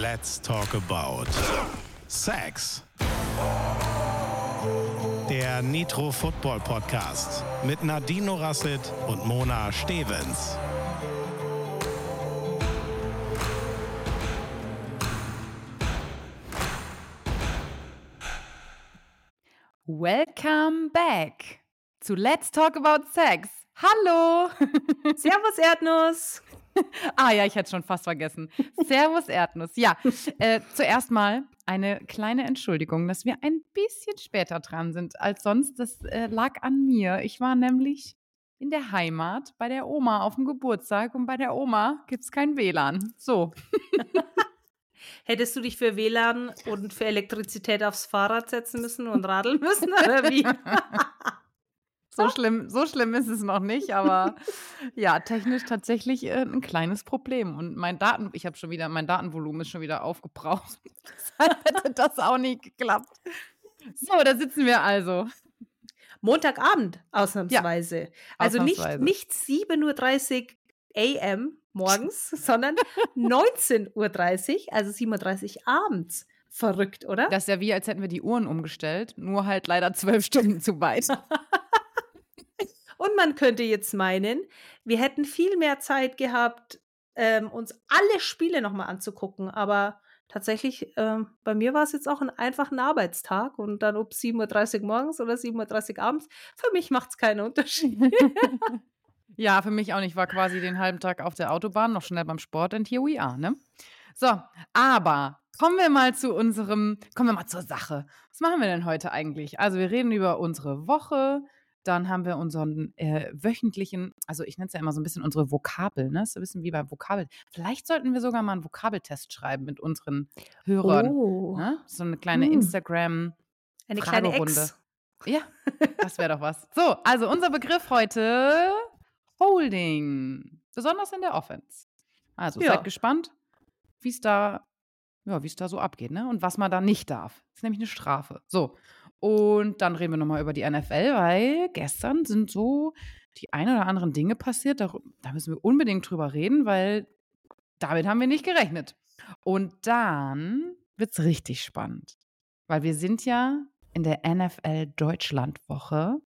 Let's talk about Sex. Der Nitro Football Podcast mit Nadine Rasset und Mona Stevens. Welcome back zu Let's Talk About Sex. Hallo! Servus Erdnuss! ah ja, ich hätte schon fast vergessen. Servus Erdnuss. Ja, äh, zuerst mal eine kleine Entschuldigung, dass wir ein bisschen später dran sind als sonst. Das äh, lag an mir. Ich war nämlich in der Heimat bei der Oma auf dem Geburtstag und bei der Oma gibt es kein WLAN. So. Hättest du dich für WLAN und für Elektrizität aufs Fahrrad setzen müssen und radeln müssen, oder wie? so, schlimm, so schlimm ist es noch nicht, aber ja, technisch tatsächlich äh, ein kleines Problem. Und mein Daten, ich habe schon wieder, mein Datenvolumen ist schon wieder aufgebraucht. Deshalb hätte das auch nicht geklappt. So, da sitzen wir also. Montagabend, ausnahmsweise. Ja, also ausnahmsweise. nicht, nicht 7.30 Uhr AM, morgens, sondern 19.30 Uhr, also 7.30 Uhr abends. Verrückt, oder? Das ist ja wie, als hätten wir die Uhren umgestellt, nur halt leider zwölf Stunden zu weit. Und man könnte jetzt meinen, wir hätten viel mehr Zeit gehabt, ähm, uns alle Spiele nochmal anzugucken. Aber tatsächlich, ähm, bei mir war es jetzt auch ein einfacher Arbeitstag und dann ob 7.30 Uhr morgens oder 7.30 Uhr abends, für mich macht es keinen Unterschied. Ja, für mich auch nicht. Ich war quasi den halben Tag auf der Autobahn, noch schnell beim Sport and here we are, ne? So, aber kommen wir mal zu unserem, kommen wir mal zur Sache. Was machen wir denn heute eigentlich? Also wir reden über unsere Woche, dann haben wir unseren äh, wöchentlichen, also ich nenne es ja immer so ein bisschen unsere Vokabel, ne? So ein bisschen wie beim Vokabel. Vielleicht sollten wir sogar mal einen Vokabeltest schreiben mit unseren Hörern. Oh. Ne? So eine kleine hm. Instagram- eine kleine Ex. Ja, das wäre doch was. So, also unser Begriff heute Holding. Besonders in der Offense. Also ja. seid gespannt, wie es da, ja, wie es da so abgeht, ne? Und was man da nicht darf. Das ist nämlich eine Strafe. So. Und dann reden wir nochmal über die NFL, weil gestern sind so die ein oder anderen Dinge passiert. Da, da müssen wir unbedingt drüber reden, weil damit haben wir nicht gerechnet. Und dann wird es richtig spannend. Weil wir sind ja in der NFL Deutschlandwoche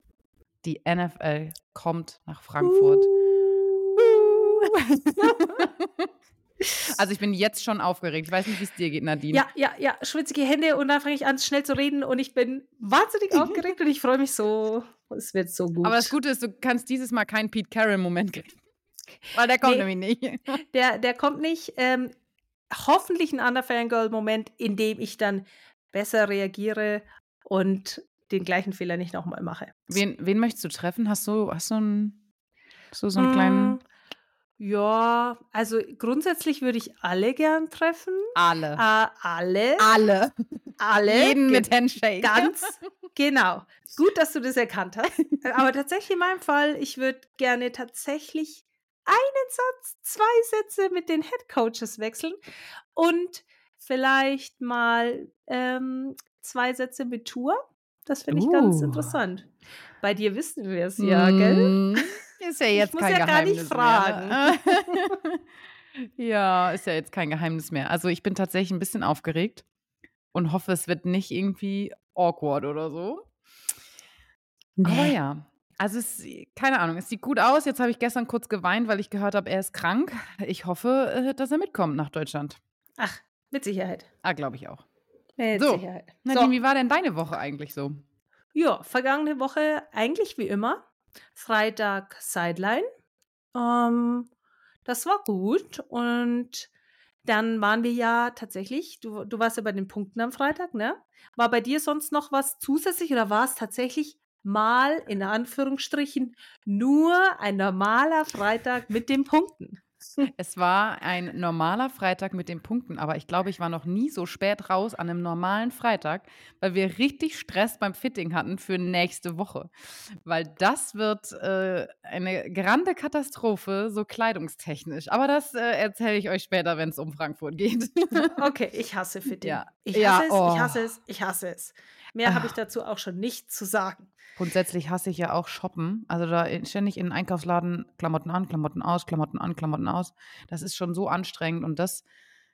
die NFL kommt nach Frankfurt. also ich bin jetzt schon aufgeregt. Ich weiß nicht, wie es dir geht, Nadine. Ja, ja, ja, schwitzige Hände und dann fange ich an, schnell zu reden und ich bin wahnsinnig aufgeregt und ich freue mich so. Es wird so gut. Aber das Gute ist, du kannst dieses Mal keinen Pete Carroll-Moment kriegen. Weil der kommt nee, nämlich nicht. Der, der kommt nicht. Ähm, hoffentlich ein anderer Fangirl-Moment, in dem ich dann besser reagiere und den gleichen Fehler nicht nochmal mache. Wen, wen möchtest du treffen? Hast du, hast du einen, so, so einen hm, kleinen. Ja, also grundsätzlich würde ich alle gern treffen. Alle. Äh, alle. Alle. Alle. Jeden mit Handshake. Ganz genau. Gut, dass du das erkannt hast. Aber tatsächlich in meinem Fall, ich würde gerne tatsächlich einen Satz, zwei Sätze mit den Head Coaches wechseln und vielleicht mal ähm, zwei Sätze mit Tour. Das finde ich uh. ganz interessant. Bei dir wissen wir es ja, mm. gell? Ist ja jetzt ich kein muss ja Geheimnis gar nicht fragen. ja, ist ja jetzt kein Geheimnis mehr. Also ich bin tatsächlich ein bisschen aufgeregt und hoffe, es wird nicht irgendwie awkward oder so. Nee. Aber ja. Also es, keine Ahnung, es sieht gut aus. Jetzt habe ich gestern kurz geweint, weil ich gehört habe, er ist krank. Ich hoffe, äh, dass er mitkommt nach Deutschland. Ach, mit Sicherheit. Ah, glaube ich auch. Mit so, Sicherheit. Nadine, so. wie war denn deine Woche eigentlich so? Ja, vergangene Woche eigentlich wie immer. Freitag Sideline. Ähm, das war gut. Und dann waren wir ja tatsächlich, du, du warst ja bei den Punkten am Freitag, ne? War bei dir sonst noch was zusätzlich oder war es tatsächlich mal in Anführungsstrichen nur ein normaler Freitag mit den Punkten? Es war ein normaler Freitag mit den Punkten, aber ich glaube, ich war noch nie so spät raus an einem normalen Freitag, weil wir richtig Stress beim Fitting hatten für nächste Woche. Weil das wird äh, eine grande Katastrophe, so kleidungstechnisch. Aber das äh, erzähle ich euch später, wenn es um Frankfurt geht. okay, ich hasse Fitting. Ja. Ich hasse ja, es, oh. ich hasse es, ich hasse es. Mehr habe ich ah. dazu auch schon nicht zu sagen. Grundsätzlich hasse ich ja auch Shoppen. Also da ständig in den Einkaufsladen Klamotten an, Klamotten aus, Klamotten an, Klamotten aus. Das ist schon so anstrengend und das,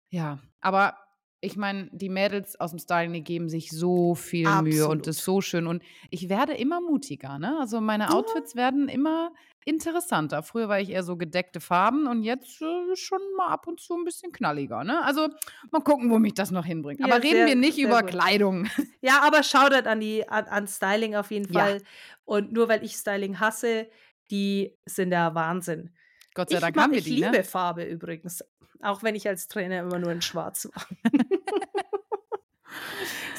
ja. Aber ich meine, die Mädels aus dem Styling, die geben sich so viel Mühe und Absolut. das ist so schön. Und ich werde immer mutiger, ne? Also meine Outfits werden immer interessanter. Früher war ich eher so gedeckte Farben und jetzt äh, schon mal ab und zu ein bisschen knalliger, ne? Also mal gucken, wo mich das noch hinbringt. Ja, Aber reden sehr- wir nicht über gut. Kleidung. Ja, aber Shoutout an die an, an Styling auf jeden Ja. Fall. Und nur weil ich Styling hasse, die sind der Wahnsinn. Gott sei Ich, Dank ma- haben wir ich die, liebe ne? Farbe übrigens. Auch wenn ich als Trainer immer nur in Schwarz war.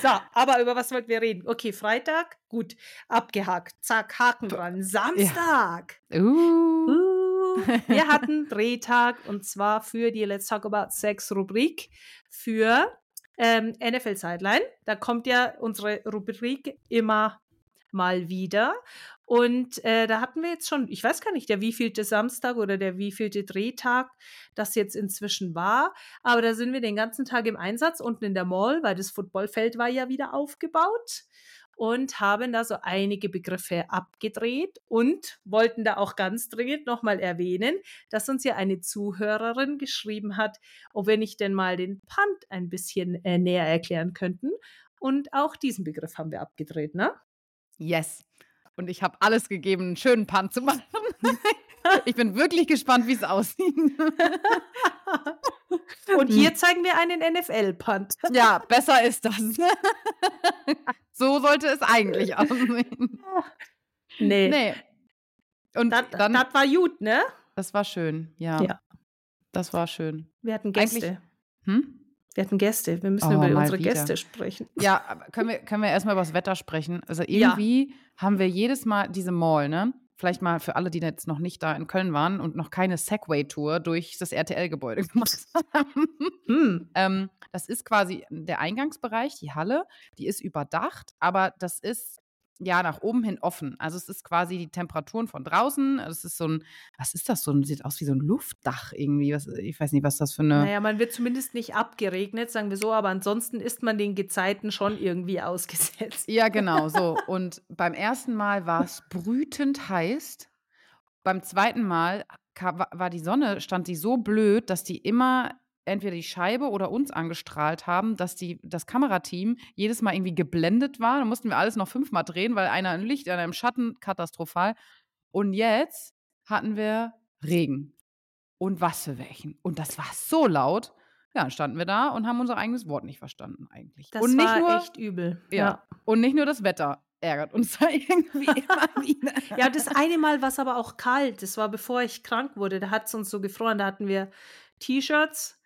so, aber über was wollten wir reden? Okay, Freitag, gut, abgehakt. Zack, Haken dran. Samstag. Uh. Uh, wir hatten Drehtag und zwar für die Let's Talk About Sex Rubrik für ähm, NFL Sideline. Da kommt ja unsere Rubrik immer mal wieder. Und äh, da hatten wir jetzt schon, ich weiß gar nicht, der wievielte Samstag oder der wievielte Drehtag das jetzt inzwischen war. Aber da sind wir den ganzen Tag im Einsatz unten in der Mall, weil das Footballfeld war ja wieder aufgebaut und haben da so einige Begriffe abgedreht und wollten da auch ganz dringend nochmal erwähnen, dass uns ja eine Zuhörerin geschrieben hat, ob wir nicht denn mal den Punt ein bisschen äh, näher erklären könnten. Und auch diesen Begriff haben wir abgedreht, ne? Yes. Und ich habe alles gegeben, einen schönen Punt zu machen. ich bin wirklich gespannt, wie es aussieht. Und hier zeigen wir einen NFL-Punt. ja, besser ist das. so sollte es eigentlich aussehen. Nee, Nee. Und das, dann, das war gut, ne? das war schön, ja. Ja. Das war schön. Wir hatten Eigentlich- Gäste. Hm? Wir hatten Gäste. Wir müssen Oh, über unsere wieder. Gäste sprechen. Ja, können wir, können wir erstmal über das Wetter sprechen? Also Ja. irgendwie haben wir jedes Mal diese Mall, ne? Vielleicht mal für alle, die jetzt noch nicht da in Köln waren und noch keine Segway-Tour durch das RTL-Gebäude gemacht haben. Hm. ähm, das ist quasi der Eingangsbereich, die Halle, die ist überdacht, aber das ist ja nach oben hin offen. Also es ist quasi die Temperaturen von draußen. Es ist so ein, was ist das so? ein- Sieht aus wie so ein Luftdach irgendwie. Was, ich weiß nicht, was das für eine. Naja, man wird zumindest nicht abgeregnet, sagen wir so, aber ansonsten ist man den Gezeiten schon irgendwie ausgesetzt. Ja, genau, so. Und beim ersten Mal war es brütend heiß. Beim zweiten Mal war die Sonne, stand die so blöd, dass die immer entweder die Scheibe oder uns angestrahlt haben, dass die, das Kamerateam jedes Mal irgendwie geblendet war. Da mussten wir alles noch fünfmal drehen, weil einer im Licht, einer im Schatten, katastrophal. Und jetzt hatten wir Regen. Und was für welchen. Und das war so laut. Ja, dann standen wir da und haben unser eigenes Wort nicht verstanden eigentlich. Das und nicht war nur, echt übel. ja. Und nicht nur das Wetter ärgert uns da irgendwie immer wieder. Ja, das eine Mal war es aber auch kalt. Das war bevor ich krank wurde. Da hat es uns so gefroren. Da hatten wir T-Shirts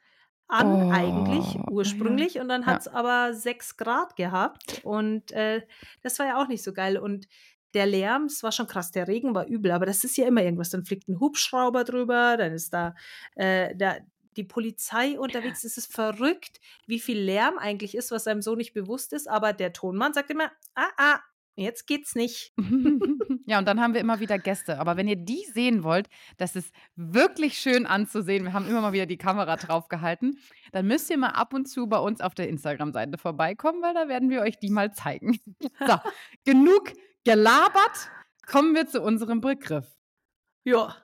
an, Oh, eigentlich ja. ursprünglich. Und dann Ja. hat es aber sechs Grad gehabt. Und äh, das war ja auch nicht so geil. Und der Lärm, es war schon krass, der Regen war übel, aber das ist ja immer irgendwas. Dann fliegt ein Hubschrauber drüber, dann ist da, äh, da die Polizei unterwegs. Es ist verrückt, wie viel Lärm eigentlich ist, was einem so nicht bewusst ist. Aber der Tonmann sagt immer, ah, ah, jetzt geht's nicht. ja, und dann haben wir immer wieder Gäste. Aber wenn ihr die sehen wollt, das ist wirklich schön anzusehen. Wir haben immer mal wieder die Kamera drauf gehalten. Dann müsst ihr mal ab und zu bei uns auf der Instagram-Seite vorbeikommen, weil da werden wir euch die mal zeigen. So, genug gelabert. Kommen wir zu unserem Begriff. Ja.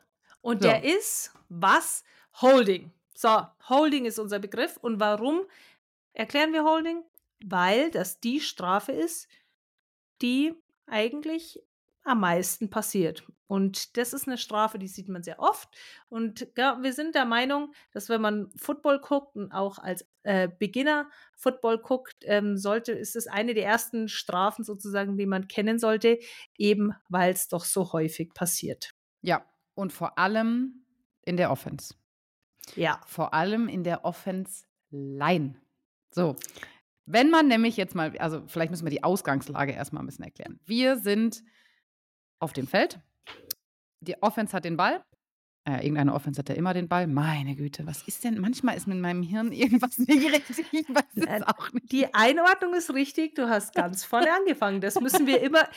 Und So. der ist was? Holding. So, Holding ist unser Begriff. Und warum erklären wir Holding? Weil das die Strafe ist, die eigentlich am meisten passiert. Und das ist eine Strafe, die sieht man sehr oft. Und ja, wir sind der Meinung, dass wenn man Football guckt und auch als äh, Beginner Football guckt, ähm, sollte, ist es eine der ersten Strafen sozusagen, die man kennen sollte, eben weil es doch so häufig passiert. Ja, und vor allem in der Offense. Ja. Vor allem in der Offense-Line. So. Wenn man nämlich jetzt mal, also vielleicht müssen wir die Ausgangslage erstmal ein bisschen erklären. Wir sind auf dem Feld. Die Offense hat den Ball. Äh, irgendeine Offense hat ja immer den Ball. Meine Güte, was ist denn? Manchmal ist mit meinem Hirn irgendwas nicht richtig. Ich weiß es Äh, auch nicht. Die Einordnung ist richtig. Du hast ganz vorne angefangen. Das müssen wir immer.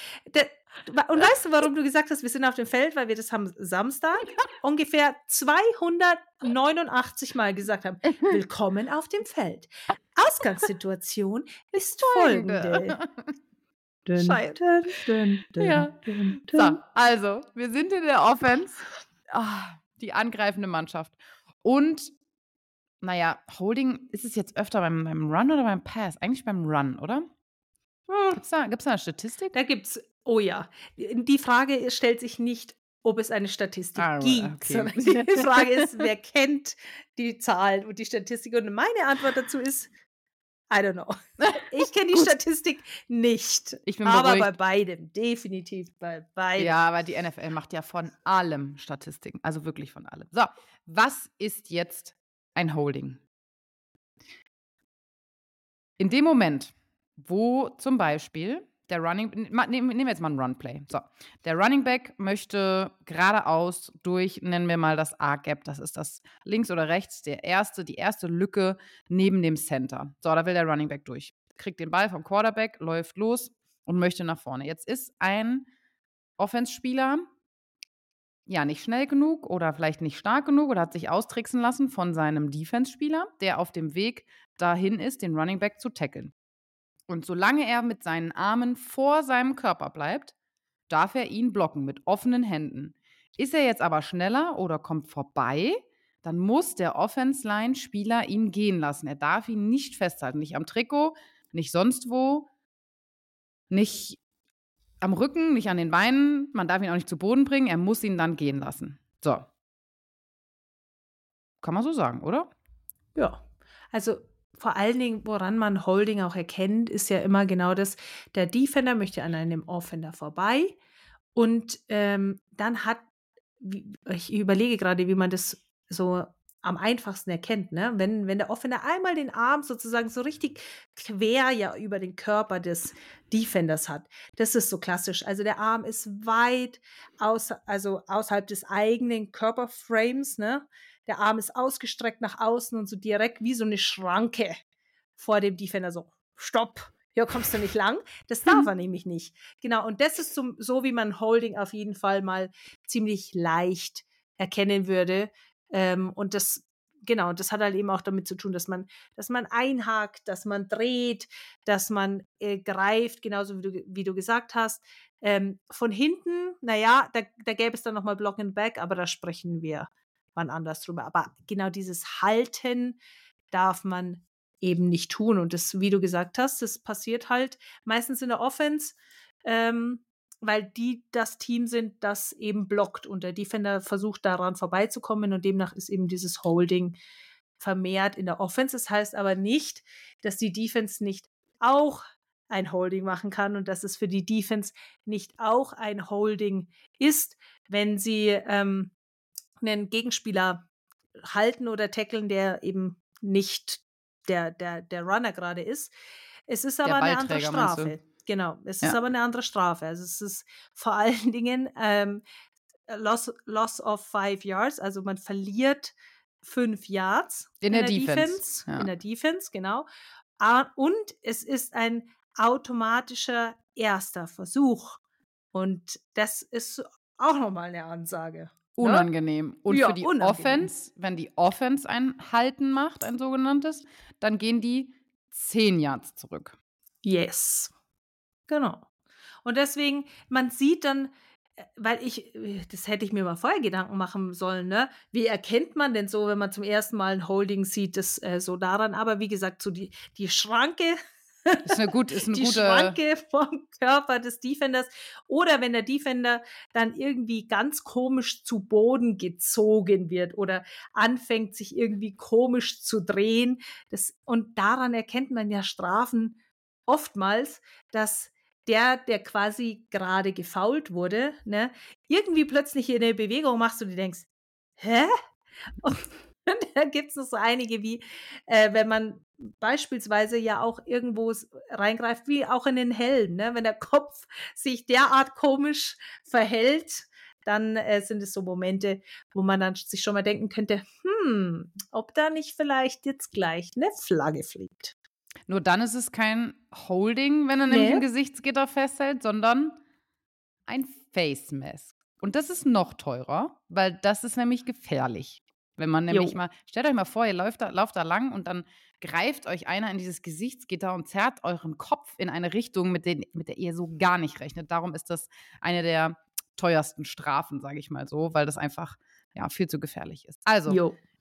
Und weißt du, warum du gesagt hast, wir sind auf dem Feld? Weil wir das haben Samstag ungefähr 289 Mal gesagt haben. Willkommen auf dem Feld. Ausgangssituation ist folgende. Dün, Scheiße. dün, dün, Ja. So, also, wir sind in der Offense. Ah, die angreifende Mannschaft. Und naja, Holding ist es jetzt öfter beim, beim Run oder beim Pass? Eigentlich beim Run, oder? Hm. Gibt es da, gibt's da eine Statistik? Da gibt's, oh ja, die Frage stellt sich nicht, ob es eine Statistik Ah, gibt, okay. die Frage ist, wer kennt die Zahlen und die Statistik? Und meine Antwort dazu ist, I don't know. Ich kenne die. Statistik nicht. Ich bin aber bei beruhigt. beidem, definitiv bei beidem. Ja, aber die NFL macht ja von allem Statistiken. Also wirklich von allem. So, was ist jetzt ein Holding? In dem Moment, wo zum Beispiel der Running, nehmen wir jetzt mal einen Runplay. So, der Running Back möchte geradeaus durch, nennen wir mal das A-Gap, das ist das links oder rechts, der erste, die erste Lücke neben dem Center. So, da will der Running Back durch. Kriegt den Ball vom Quarterback, läuft los und möchte nach vorne. Jetzt ist ein Offense-Spieler ja nicht schnell genug oder vielleicht nicht stark genug oder hat sich austricksen lassen von seinem Defense-Spieler, der auf dem Weg dahin ist, den Running Back zu tackeln. Und solange er mit seinen Armen vor seinem Körper bleibt, darf er ihn blocken mit offenen Händen. Ist er jetzt aber schneller oder kommt vorbei, dann muss der Offense-Line-Spieler ihn gehen lassen. Er darf ihn nicht festhalten, nicht am Trikot, nicht sonst wo, nicht am Rücken, nicht an den Beinen. Man darf ihn auch nicht zu Boden bringen. Er muss ihn dann gehen lassen. So. Kann man so sagen, oder? Ja, also vor allen Dingen, woran man Holding auch erkennt, ist ja immer genau das, der Defender möchte an einem Offender vorbei und ähm, dann hat, ich überlege gerade, wie man das so am einfachsten erkennt, ne? wenn, wenn der Offender einmal den Arm sozusagen so richtig quer ja über den Körper des Defenders hat. Das ist so klassisch. Also der Arm ist weit aus, also außerhalb des eigenen Körperframes, ne? Der Arm ist ausgestreckt nach außen und so direkt wie so eine Schranke vor dem Defender so, stopp, hier kommst du nicht lang. Das darf er nämlich nicht. Genau, und das ist so, so wie man Holding auf jeden Fall mal ziemlich leicht erkennen würde. Ähm, und das, genau, das hat halt eben auch damit zu tun, dass man, dass man einhakt, dass man dreht, dass man äh, greift, genauso wie du, wie du gesagt hast. Ähm, von hinten, naja, da, da gäbe es dann nochmal Block and Back, aber da sprechen wir wann anders drüber. Aber genau dieses Halten darf man eben nicht tun. Und das, wie du gesagt hast, das passiert halt meistens in der Offense, ähm, weil die das Team sind, das eben blockt und der Defender versucht daran vorbeizukommen und demnach ist eben dieses Holding vermehrt in der Offense. Das heißt aber nicht, dass die Defense nicht auch ein Holding machen kann und dass es für die Defense nicht auch ein Holding ist, wenn sie ähm, einen Gegenspieler halten oder tackeln, der eben nicht der, der, der Runner gerade ist. Es ist aber eine andere? Strafe. Genau, es Ja. ist aber eine andere Strafe. Also es ist vor allen Dingen ähm, Loss, Loss of five yards, also man verliert fünf Yards In der Defense, ja. In der Defense, genau. Und es ist ein automatischer erster Versuch. Und das ist auch nochmal eine Ansage. Unangenehm. Und Ja, für die unangenehm. Offense, wenn die Offense ein Halten macht, ein sogenanntes, dann gehen die 10 Yards zurück. Yes. Genau. Und deswegen, man sieht dann, äh, weil ich, äh, das hätte ich mir mal vorher Gedanken machen sollen, ne? Wie erkennt man denn so, wenn man zum ersten Mal ein Holding sieht, das äh, so daran? Aber wie gesagt, so die, die Schranke, Ist eine, gut, ist eine die gute. Schranke vom Körper des Defenders. Oder wenn der Defender dann irgendwie ganz komisch zu Boden gezogen wird oder anfängt, sich irgendwie komisch zu drehen. Das, und daran erkennt man ja Strafen oftmals, dass der, der quasi gerade gefault wurde, ne, irgendwie plötzlich eine Bewegung machst und du denkst, hä? Und da gibt es noch so einige, wie äh, wenn man beispielsweise ja auch irgendwo reingreift, wie auch in den Helm, ne? wenn der Kopf sich derart komisch verhält, dann äh, sind es so Momente, wo man dann sich schon mal denken könnte, hm, ob da nicht vielleicht jetzt gleich eine Flagge fliegt. Nur dann ist es kein Holding, wenn er nämlich Nee. im Gesichtsgitter festhält, sondern ein Face Mask. Und das ist noch teurer, weil das ist nämlich gefährlich. Wenn man nämlich Jo. mal, stellt euch mal vor, ihr lauft da, lauft da lang und dann greift euch einer in dieses Gesichtsgitter und zerrt euren Kopf in eine Richtung, mit, den, mit der ihr so gar nicht rechnet. Darum ist das eine der teuersten Strafen, sage ich mal so, weil das einfach ja, viel zu gefährlich ist. Also.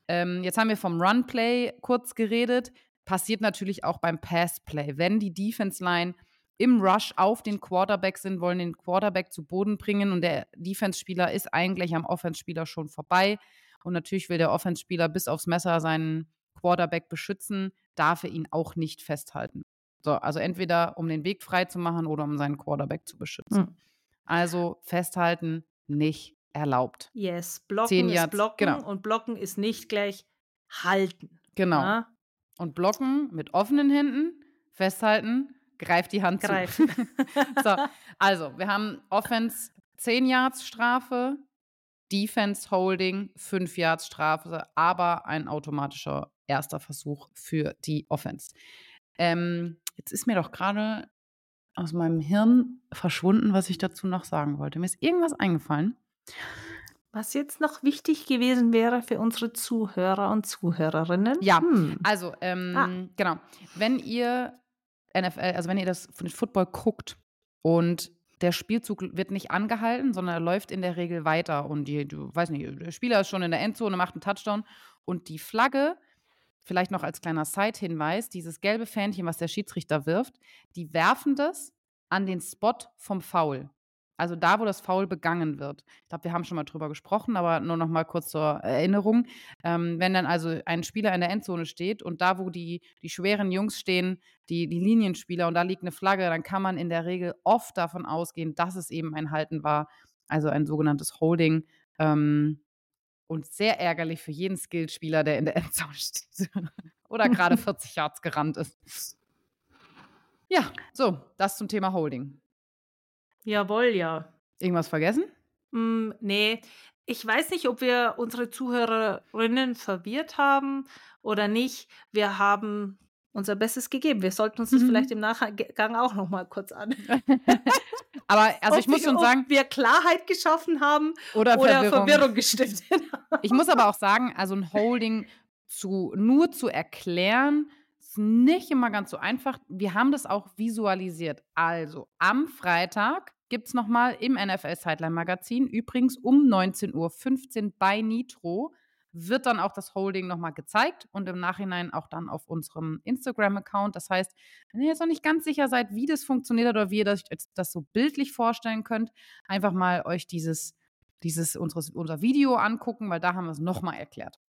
Ähm, jetzt haben wir vom Run-Play kurz geredet. Passiert natürlich auch beim Pass-Play. Wenn die Defense-Line im Rush auf den Quarterback sind, wollen den Quarterback zu Boden bringen und der Defense-Spieler ist eigentlich am Offense-Spieler schon vorbei. Und natürlich will der Offense-Spieler bis aufs Messer seinen Quarterback beschützen, darf er ihn auch nicht festhalten. So, also entweder um den Weg frei zu machen oder um seinen Quarterback zu beschützen. Mhm. Also festhalten nicht erlaubt. Yes, blocken ist blocken genau. und blocken ist nicht gleich halten. Genau. Ja? Und blocken mit offenen Händen, festhalten, greift die Hand Greif. zu. so, also, wir haben Offense 10 Yards Strafe, Defense Holding 5 Yards Strafe, aber ein automatischer erster Versuch für die Offense. Ähm, jetzt ist mir doch gerade aus meinem Hirn verschwunden, was ich dazu noch sagen wollte. Mir ist irgendwas eingefallen. Was jetzt noch wichtig gewesen wäre für unsere Zuhörer und Zuhörerinnen. Ja, hm. also ähm, ah. genau. Wenn ihr NFL, also wenn ihr das von Football guckt und der Spielzug wird nicht angehalten, sondern er läuft in der Regel weiter und die, du weiß nicht, der Spieler ist schon in der Endzone, macht einen Touchdown und die Flagge vielleicht noch als kleiner Side-Hinweis, dieses gelbe Fähnchen, was der Schiedsrichter wirft, die werfen das an den Spot vom Foul. Also da, wo das Foul begangen wird. Ich glaube, wir haben schon mal drüber gesprochen, aber nur noch mal kurz zur Erinnerung. Ähm, wenn dann also ein Spieler in der Endzone steht und da, wo die, die schweren Jungs stehen, die, die Linienspieler und da liegt eine Flagge, dann kann man in der Regel oft davon ausgehen, dass es eben ein Halten war, also ein sogenanntes Holding. Ähm, und sehr ärgerlich für jeden Skillspieler, der in der Endzone steht oder gerade 40 Yards gerannt ist. Ja, so, das zum Thema Holding. Jawohl, ja. Irgendwas vergessen? Mm, nee. Ich weiß nicht, ob wir unsere Zuhörerinnen verwirrt haben oder nicht. Wir haben unser Bestes gegeben. Wir sollten uns das mhm. vielleicht im Nachgang auch noch mal kurz an. Aber also ich muss schon sagen, ob wir Klarheit geschaffen haben oder, oder Verwirrung. Verwirrung gestiftet haben. Ich muss aber auch sagen, also ein Holding zu nur zu erklären, ist nicht immer ganz so einfach. Wir haben das auch visualisiert. Also am Freitag gibt es nochmal im NFL Sideline Magazin, übrigens um 19.15 Uhr bei Nitro, wird dann auch das Holding nochmal gezeigt und im Nachhinein auch dann auf unserem Instagram-Account. Das heißt, wenn ihr jetzt noch nicht ganz sicher seid, wie das funktioniert oder wie ihr das, das so bildlich vorstellen könnt, einfach mal euch dieses, dieses unseres, unser Video angucken, weil da haben wir es nochmal erklärt.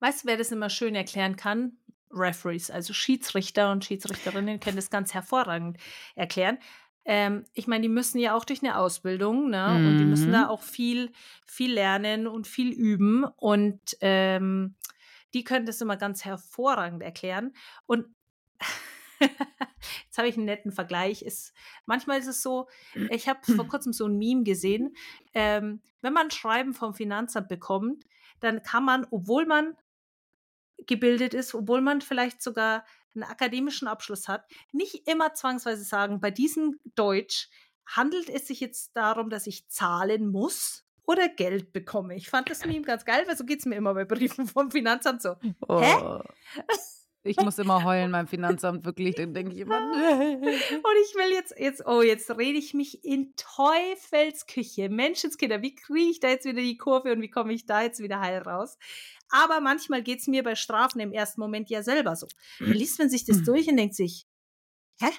Weißt du, wer das immer schön erklären kann? Referees, also Schiedsrichter und Schiedsrichterinnen können das ganz hervorragend erklären. Ähm, ich meine, die müssen ja auch durch eine Ausbildung, ne? Mhm. Und die müssen da mhm. auch viel, viel lernen und viel üben. Und ähm, die können das immer ganz hervorragend erklären. Und jetzt habe ich einen netten Vergleich. Ist, manchmal ist es so, ich habe vor kurzem so ein Meme gesehen. Ähm, wenn man Schreiben vom Finanzamt bekommt, dann kann man, obwohl man gebildet ist, obwohl man vielleicht sogar einen akademischen Abschluss hat, nicht immer zwangsweise sagen, bei diesem Deutsch handelt es sich jetzt darum, dass ich zahlen muss oder Geld bekomme. Ich fand das Meme ganz geil, weil so geht es mir immer bei Briefen vom Finanzamt so. Oh. Hä? Ich muss immer heulen beim Finanzamt, wirklich. Dann denke ich immer. Und ich will jetzt, jetzt, oh, jetzt rede ich mich in Teufelsküche. Menschenskinder, wie kriege ich da jetzt wieder die Kurve und wie komme ich da jetzt wieder heil raus? Aber manchmal geht es mir bei Strafen im ersten Moment ja selber so. Da liest man sich das durch und denkt sich, hä?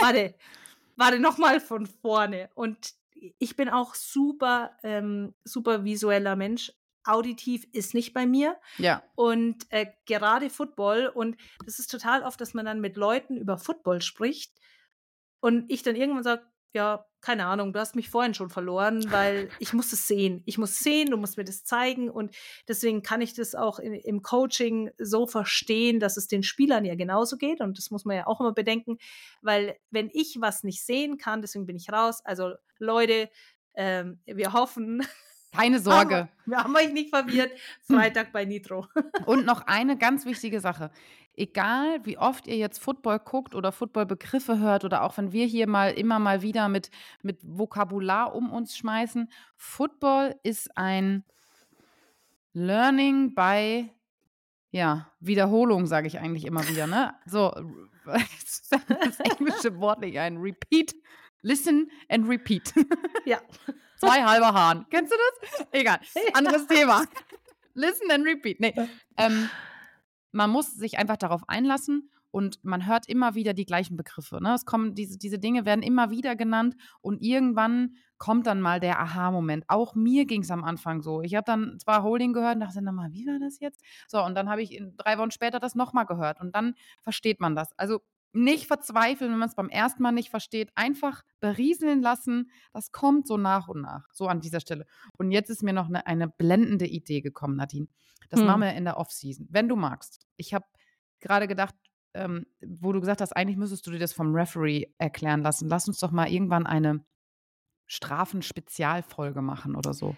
Warte, warte, nochmal von vorne. Und ich bin auch super, ähm, super visueller Mensch auditiv ist nicht bei mir. Ja. Und äh, gerade Football und das ist total oft, dass man dann mit Leuten über Football spricht und ich dann irgendwann sage, ja, keine Ahnung, du hast mich vorhin schon verloren, weil ich muss es sehen. Ich muss sehen, du musst mir das zeigen und deswegen kann ich das auch in, im Coaching so verstehen, dass es den Spielern ja genauso geht und das muss man ja auch immer bedenken, weil wenn ich was nicht sehen kann, deswegen bin ich raus. Also Leute, ähm, wir hoffen, keine Sorge. Wir haben euch nicht verwirrt. Freitag bei Nitro. Und noch eine ganz wichtige Sache. Egal, wie oft ihr jetzt Football guckt oder Footballbegriffe hört oder auch wenn wir hier mal immer mal wieder mit, mit Vokabular um uns schmeißen, Football ist ein Learning by ja, Wiederholung, sage ich eigentlich immer wieder, ne? So, das englische Wort nicht ein. Repeat, listen and repeat. Ja. Zwei halber Haaren. Kennst du das? Egal. Anderes Thema. Listen and repeat. Nee. Ähm, man muss sich einfach darauf einlassen und man hört immer wieder die gleichen Begriffe. Ne? Es kommen, diese, diese Dinge werden immer wieder genannt und irgendwann kommt dann mal der Aha-Moment. Auch mir ging es am Anfang so. Ich habe dann zwar Holding gehört und dachte, nochmal, wie war das jetzt? So, und dann habe ich drei Wochen später das nochmal gehört und dann versteht man das. Also nicht verzweifeln, wenn man es beim ersten Mal nicht versteht. Einfach berieseln lassen. Das kommt so nach und nach. So an dieser Stelle. Und jetzt ist mir noch eine, eine blendende Idee gekommen, Nadine. Das hm. machen wir in der Off-Season. Wenn du magst. Ich habe gerade gedacht, ähm, wo du gesagt hast, eigentlich müsstest du dir das vom Referee erklären lassen. Lass uns doch mal irgendwann eine Strafen-Spezialfolge machen oder so.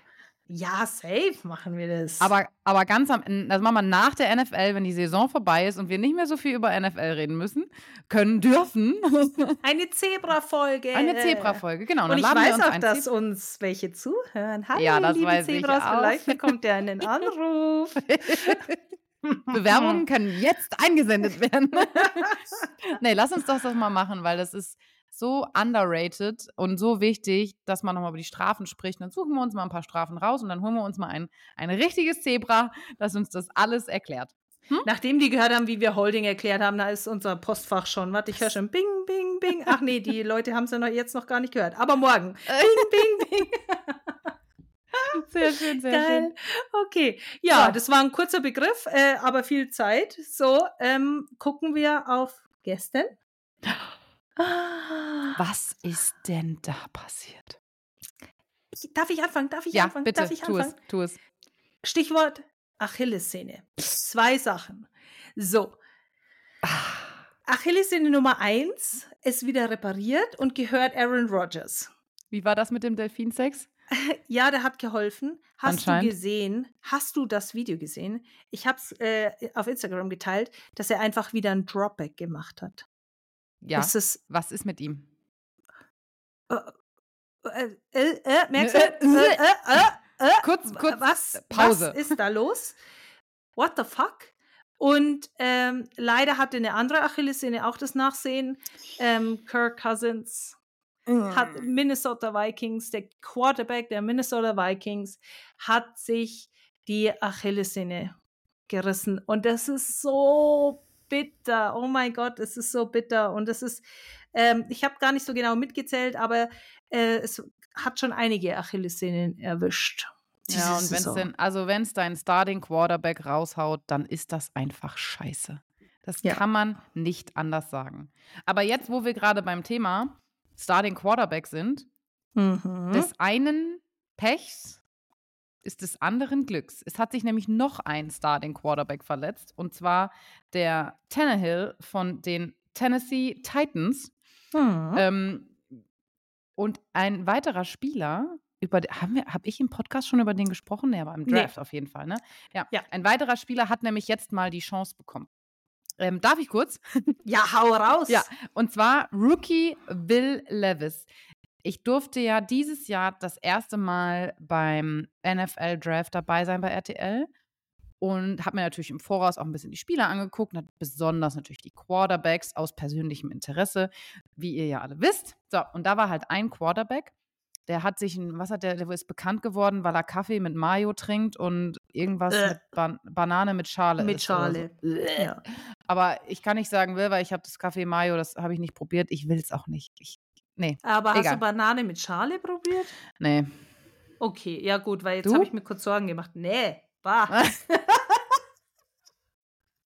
Ja, safe machen wir das. Aber, aber ganz am Ende, das machen wir nach der NFL, wenn die Saison vorbei ist und wir nicht mehr so viel über NFL reden müssen, können, dürfen. Eine Zebra-Folge. Eine Zebra-Folge, genau. Und, ich weiß auch, dass uns welche zuhören. Hallo, ja, das liebe weiß Zebras, vielleicht bekommt ihr einen Anruf. Bewerbungen können jetzt eingesendet werden. nee, lass uns das doch mal machen, weil das ist so underrated und so wichtig, dass man nochmal über die Strafen spricht. Dann suchen wir uns mal ein paar Strafen raus und dann holen wir uns mal ein, ein richtiges Zebra, das uns das alles erklärt. Hm? Nachdem die gehört haben, wie wir Holding erklärt haben, da ist unser Postfach schon. Warte, ich höre schon Bing, Bing, Bing. Ach nee, die Leute haben es ja noch, jetzt noch gar nicht gehört. Aber morgen. Bing, Bing, Bing. Sehr schön, sehr Geil. schön. Okay, ja, so. das war ein kurzer Begriff, äh, aber viel Zeit. So, ähm, gucken wir auf gestern. Was ist denn da passiert? Darf ich anfangen? Darf ich ja, anfangen? Bitte, Darf ich tu anfangen? es, tu es. Stichwort Achillessehne. Zwei Sachen. So. Ah. Achillessehne Nummer eins ist wieder repariert und gehört Aaron Rodgers. Wie war das mit dem Delfinsex? Ja, der hat geholfen. Hast du gesehen? Hast du das Video gesehen? Ich habe es äh, auf Instagram geteilt, dass er einfach wieder ein Dropback gemacht hat. Ja. Ist was ist mit ihm? Äh, äh, äh, äh merkst du? Äh, äh, kurz, kurz. Was, Pause. Was ist da los? What the fuck? Und ähm, leider hatte eine andere Achillessehne auch das Nachsehen. Ähm, Kirk Cousins hat Minnesota Vikings, der Quarterback der Minnesota Vikings, hat sich die Achillessehne gerissen. Und das ist so bitter. Oh mein Gott, es ist so bitter. Und es ist, ähm, ich habe gar nicht so genau mitgezählt, aber äh, es hat schon einige Achillessehnen erwischt. Ja, und wenn es denn, also wenn es dein Starting Quarterback raushaut, dann ist das einfach scheiße. Das ja. kann man nicht anders sagen. Aber jetzt, wo wir gerade beim Thema Starting Quarterback sind, mhm. des einen Pechs ist des anderen Glücks. Es hat sich nämlich noch ein Starting Quarterback verletzt und zwar der Tannehill von den Tennessee Titans. Mhm. Ähm, und ein weiterer Spieler, über habe hab ich im Podcast schon über den gesprochen? Nee, aber im Draft nee. auf jeden Fall, ne? Ja. ja. Ein weiterer Spieler hat nämlich jetzt mal die Chance bekommen. Ähm, darf ich kurz? Ja, hau raus. Ja, und zwar Rookie Will Levis. Ich durfte ja dieses Jahr das erste Mal beim NFL Draft dabei sein bei RTL und habe mir natürlich im Voraus auch ein bisschen die Spieler angeguckt, besonders natürlich die Quarterbacks aus persönlichem Interesse, wie ihr ja alle wisst. So, und da war halt ein Quarterback, der hat sich ein, was hat der, der ist bekannt geworden, weil er Kaffee mit Mayo trinkt und irgendwas äh. mit Ban Banane mit Schale. Mit Schale. So. Ja. Aber ich kann nicht sagen, will, weil ich habe das Kaffee Mayo, das habe ich nicht probiert. Ich will es auch nicht. Ich, nee. Aber egal. hast du Banane mit Schale probiert? Nee. Okay, ja gut, weil jetzt habe ich mir kurz Sorgen gemacht. Nee, bah.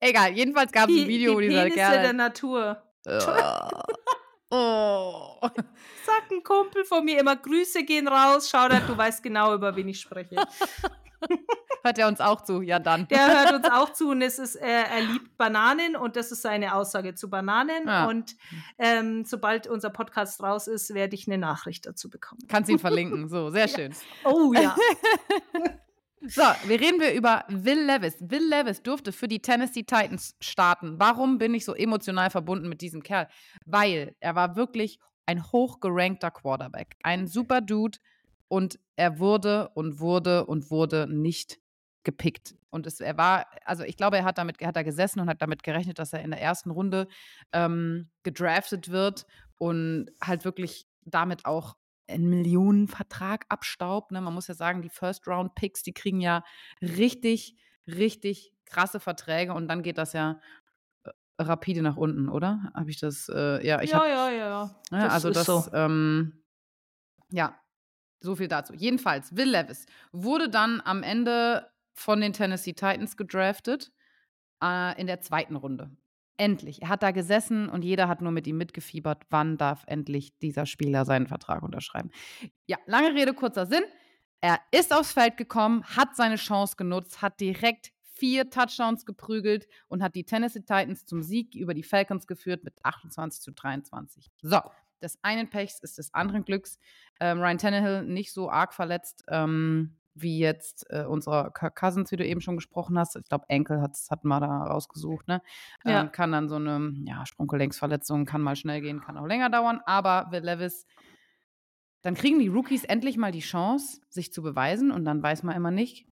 egal, jedenfalls gab es ein Video, die, die dieser Kerl. der Natur. Oh. Sagt ein Kumpel von mir immer, Grüße gehen raus, schau da, du weißt genau, über wen ich spreche. Hört er uns auch zu? Ja, dann. Der hört uns auch zu und es ist, er, er liebt Bananen und das ist seine Aussage zu Bananen. Ja. Und ähm, sobald unser Podcast raus ist, werde ich eine Nachricht dazu bekommen. Kannst ihn verlinken, so, sehr schön. Ja. Oh ja. So, wir reden wir über Will Levis. Will Levis durfte für die Tennessee Titans starten. Warum bin ich so emotional verbunden mit diesem Kerl? Weil er war wirklich ein hochgerankter Quarterback, ein super Dude und er wurde und wurde und wurde nicht gepickt. Und es, er war, also ich glaube, er hat damit, er hat da gesessen und hat damit gerechnet, dass er in der ersten Runde ähm, gedraftet wird und halt wirklich damit auch einen Millionenvertrag abstaubt. Ne? Man muss ja sagen, die First-Round-Picks, die kriegen ja richtig, richtig krasse Verträge und dann geht das ja äh, rapide nach unten, oder? Habe ich das? Äh, ja, ich ja, hab, ja, ja, ja. ja. also das, so. ähm, ja, so viel dazu. Jedenfalls, Will Levis wurde dann am Ende von den Tennessee Titans gedraftet äh, in der zweiten Runde. Endlich. Er hat da gesessen und jeder hat nur mit ihm mitgefiebert. Wann darf endlich dieser Spieler seinen Vertrag unterschreiben? Ja, lange Rede, kurzer Sinn. Er ist aufs Feld gekommen, hat seine Chance genutzt, hat direkt vier Touchdowns geprügelt und hat die Tennessee Titans zum Sieg über die Falcons geführt mit 28 zu 23. So, des einen Pechs ist des anderen Glücks. Ähm, Ryan Tannehill nicht so arg verletzt. Ähm, wie jetzt äh, unserer Kirk Cousins, wie du eben schon gesprochen hast. Ich glaube, Enkel hat, hat mal da rausgesucht. Ne? Ja. Ähm, kann dann so eine ja, Sprunggelenksverletzung, kann mal schnell gehen, kann auch länger dauern. Aber Will Levis, dann kriegen die Rookies endlich mal die Chance, sich zu beweisen. Und dann weiß man immer nicht,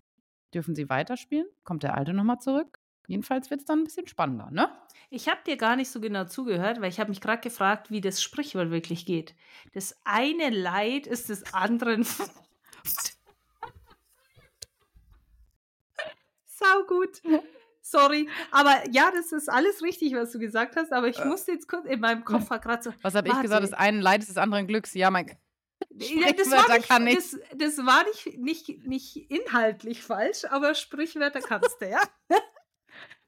dürfen sie weiterspielen? Kommt der Alte nochmal zurück? Jedenfalls wird es dann ein bisschen spannender, ne? Ich habe dir gar nicht so genau zugehört, weil ich habe mich gerade gefragt, wie das Sprichwort wirklich geht. Das eine Leid ist des anderen Sau gut. Sorry, aber ja, das ist alles richtig, was du gesagt hast, aber ich äh. musste jetzt kurz in meinem Kopf gerade so. Was habe ich gesagt? Das einen Leid ist des anderen Glücks. Ja, mein. War nicht, kann das, das war nicht, nicht, nicht inhaltlich falsch, aber Sprichwörter kannst du, ja?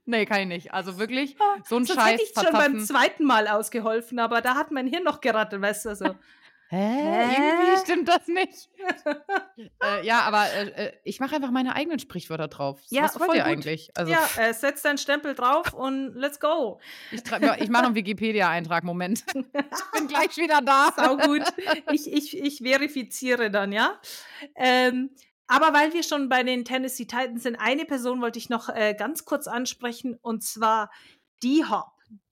nee, kann ich nicht. Also wirklich, ah, so ein Scheiß. Das hätte ich schon beim zweiten Mal ausgeholfen, aber da hat mein Hirn noch gerattelt, weißt du, so. Hä? Irgendwie stimmt das nicht. äh, ja, aber äh, äh, ich mache einfach meine eigenen Sprichwörter drauf. Ja, Was wollt ihr eigentlich? Also, ja, äh, setz deinen Stempel drauf und let's go. Ich, ich mache einen Wikipedia-Eintrag. Moment. ich bin gleich wieder da. Sau gut. Ich, ich, ich verifiziere dann, ja. Ähm, aber weil wir schon bei den Tennessee Titans sind, eine Person wollte ich noch äh, ganz kurz ansprechen und zwar die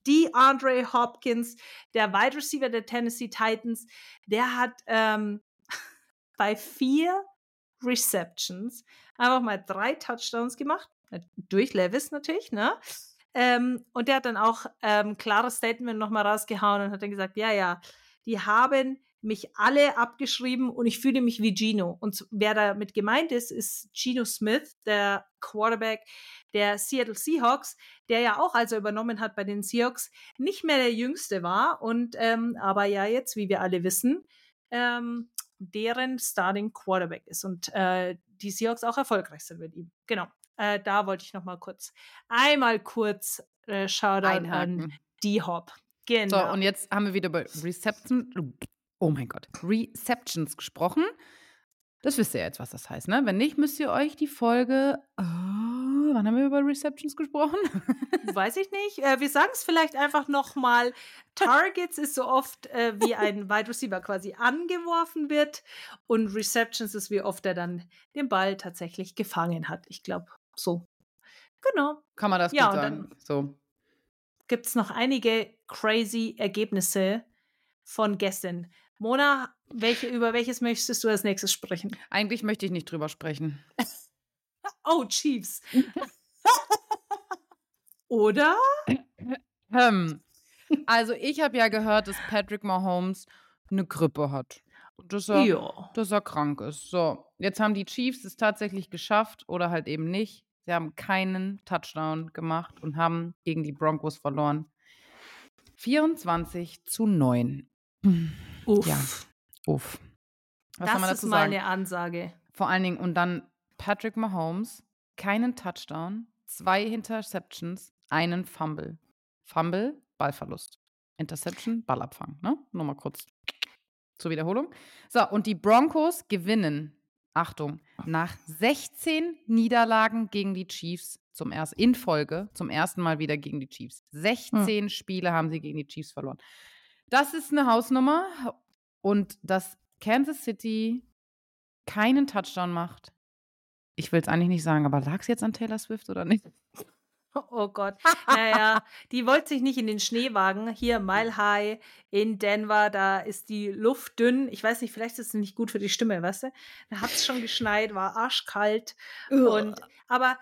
Hop die Andre Hopkins, der Wide Receiver der Tennessee Titans, der hat ähm, bei vier Receptions einfach mal drei Touchdowns gemacht, durch Levis natürlich, ne? Ähm, und der hat dann auch ähm, klares Statement nochmal rausgehauen und hat dann gesagt, ja, ja, die haben mich alle abgeschrieben und ich fühle mich wie Gino. Und wer damit gemeint ist, ist Gino Smith, der Quarterback der Seattle Seahawks, der ja auch, als er übernommen hat bei den Seahawks, nicht mehr der Jüngste war und ähm, aber ja jetzt, wie wir alle wissen, ähm, deren Starting Quarterback ist und äh, die Seahawks auch erfolgreich sind mit ihm. Genau. Äh, da wollte ich noch mal kurz einmal kurz äh, Shoutout Einhaken. an D-Hop. Genau. So, und jetzt haben wir wieder über Reception, oh mein Gott, Receptions gesprochen. Das wisst ihr jetzt, was das heißt, ne? Wenn nicht, müsst ihr euch die Folge. Oh, wann haben wir über Receptions gesprochen? Weiß ich nicht. Äh, wir sagen es vielleicht einfach nochmal. Targets ist so oft, äh, wie ein Wide Receiver quasi angeworfen wird. Und Receptions ist, wie oft er dann den Ball tatsächlich gefangen hat. Ich glaube, so. Genau. Kann man das ja, gut sagen. Dann so. Gibt es noch einige crazy Ergebnisse von gestern. Mona, welche, über welches möchtest du als nächstes sprechen? Eigentlich möchte ich nicht drüber sprechen. oh, Chiefs. Oder? Ähm, also ich habe ja gehört, dass Patrick Mahomes eine Grippe hat. Dass er, dass er krank ist. So, jetzt haben die Chiefs es tatsächlich geschafft oder halt eben nicht. Sie haben keinen Touchdown gemacht und haben gegen die Broncos verloren. 24 zu 9. Uff. Ja. Uff. Was das ist mal eine Ansage. Vor allen Dingen, und dann Patrick Mahomes, keinen Touchdown, zwei Interceptions, einen Fumble. Fumble, Ballverlust. Interception, Ballabfang. Ne? Nur mal kurz zur Wiederholung. So, und die Broncos gewinnen, Achtung, nach 16 Niederlagen gegen die Chiefs zum ersten, in Folge, zum ersten Mal wieder gegen die Chiefs. 16 hm. Spiele haben sie gegen die Chiefs verloren. Das ist eine Hausnummer und dass Kansas City keinen Touchdown macht. Ich will es eigentlich nicht sagen, aber lag es jetzt an Taylor Swift oder nicht? Oh Gott. Naja, die wollte sich nicht in den Schnee wagen. Hier Mile High in Denver, da ist die Luft dünn. Ich weiß nicht, vielleicht ist es nicht gut für die Stimme, weißt du? Da hat es schon geschneit, war arschkalt. Und, aber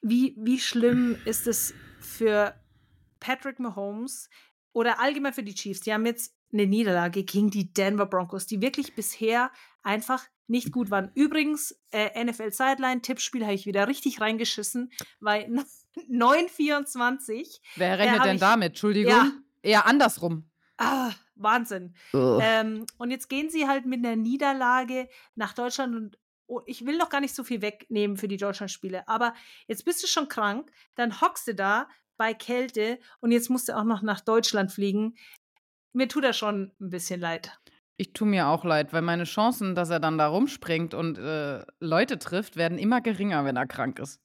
wie, wie schlimm ist es für Patrick Mahomes, oder allgemein für die Chiefs. Die haben jetzt eine Niederlage gegen die Denver Broncos, die wirklich bisher einfach nicht gut waren. Übrigens, äh, NFL Sideline, Tippspiel habe ich wieder richtig reingeschissen, weil 9,24. Wer rechnet äh, denn ich, damit? Entschuldigung. Ja. Eher andersrum. Ah, Wahnsinn. Ähm, und jetzt gehen sie halt mit einer Niederlage nach Deutschland und oh, ich will noch gar nicht so viel wegnehmen für die Deutschlandspiele, aber jetzt bist du schon krank, dann hockst du da bei Kälte und jetzt musst du auch noch nach Deutschland fliegen. Mir tut er schon ein bisschen leid. Ich tue mir auch leid, weil meine Chancen, dass er dann da rumspringt und äh, Leute trifft, werden immer geringer, wenn er krank ist.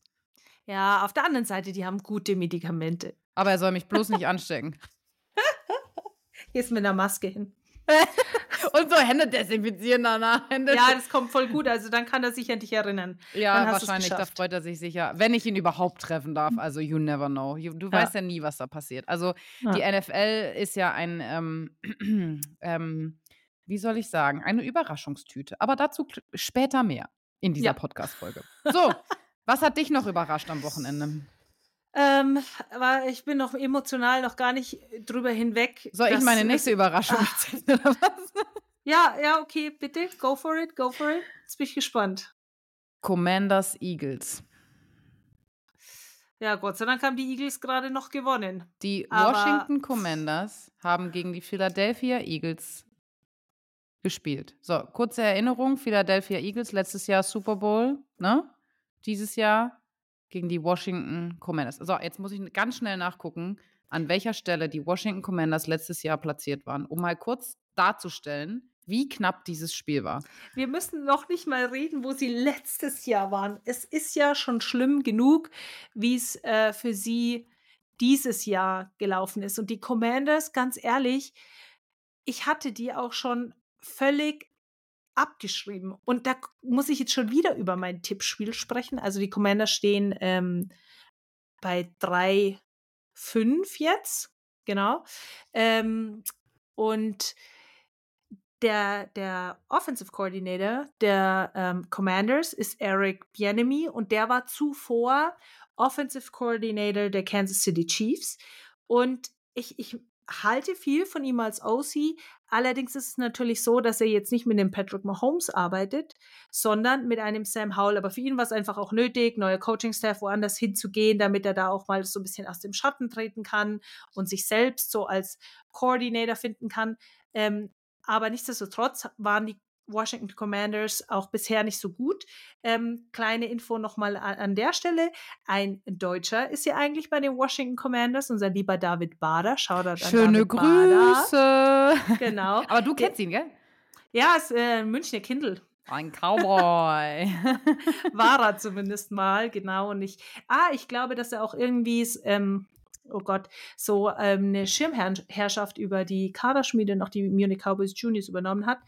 Ja, auf der anderen Seite, die haben gute Medikamente. Aber er soll mich bloß nicht anstecken. Gehst mit einer Maske hin. und so Hände desinfizieren danach. Hände ja, das kommt voll gut. Also dann kann er sich an dich erinnern. Ja, wahrscheinlich. Da freut er sich sicher. Wenn ich ihn überhaupt treffen darf. Also you never know. Du, du ja. weißt ja nie, was da passiert. Also ja. die NFL ist ja ein ähm, ähm, wie soll ich sagen, eine Überraschungstüte. Aber dazu später mehr in dieser ja. Podcast-Folge. So, was hat dich noch überrascht am Wochenende? Ähm, aber ich bin noch emotional noch gar nicht drüber hinweg. Soll ich meine nächste Überraschung erzählen oder was? Ja, ja, okay, bitte, go for it, go for it. Jetzt bin ich gespannt. Commanders Eagles. Ja, Gott sei Dank haben die Eagles gerade noch gewonnen. Die Washington Commanders haben gegen die Philadelphia Eagles gespielt. So, kurze Erinnerung: Philadelphia Eagles, letztes Jahr Super Bowl, ne? Dieses Jahr gegen die Washington Commanders. So, jetzt muss ich ganz schnell nachgucken, an welcher Stelle die Washington Commanders letztes Jahr platziert waren, um mal kurz darzustellen, wie knapp dieses Spiel war. Wir müssen noch nicht mal reden, wo sie letztes Jahr waren. Es ist ja schon schlimm genug, wie es äh, für sie dieses Jahr gelaufen ist. Und die Commanders, ganz ehrlich, ich hatte die auch schon völlig abgeschrieben. Und da muss ich jetzt schon wieder über mein Tippspiel sprechen. Also die Commander stehen ähm, bei 3, 5 jetzt. Genau. Ähm, und der, der Offensive Coordinator der ähm, Commanders ist Eric Bienemy und der war zuvor Offensive Coordinator der Kansas City Chiefs. Und ich, ich halte viel von ihm als OC. Allerdings ist es natürlich so, dass er jetzt nicht mit dem Patrick Mahomes arbeitet, sondern mit einem Sam Howell. Aber für ihn war es einfach auch nötig, neuer Coaching-Staff woanders hinzugehen, damit er da auch mal so ein bisschen aus dem Schatten treten kann und sich selbst so als Coordinator finden kann. Ähm, aber nichtsdestotrotz waren die Washington Commanders auch bisher nicht so gut. Ähm, kleine Info nochmal an, an der Stelle. Ein Deutscher ist ja eigentlich bei den Washington Commanders, unser lieber David Bader. Shoutout Schöne an David Grüße. Bader. Genau. Aber du kennst ihn, gell? Ja, ist äh, Münchner Kindle. Ein Cowboy. War er zumindest mal, genau. Und ich, ah, ich glaube, dass er auch irgendwie, ähm, oh Gott, so ähm, eine Schirmherrschaft über die Kaderschmiede noch die Munich Cowboys Juniors übernommen hat.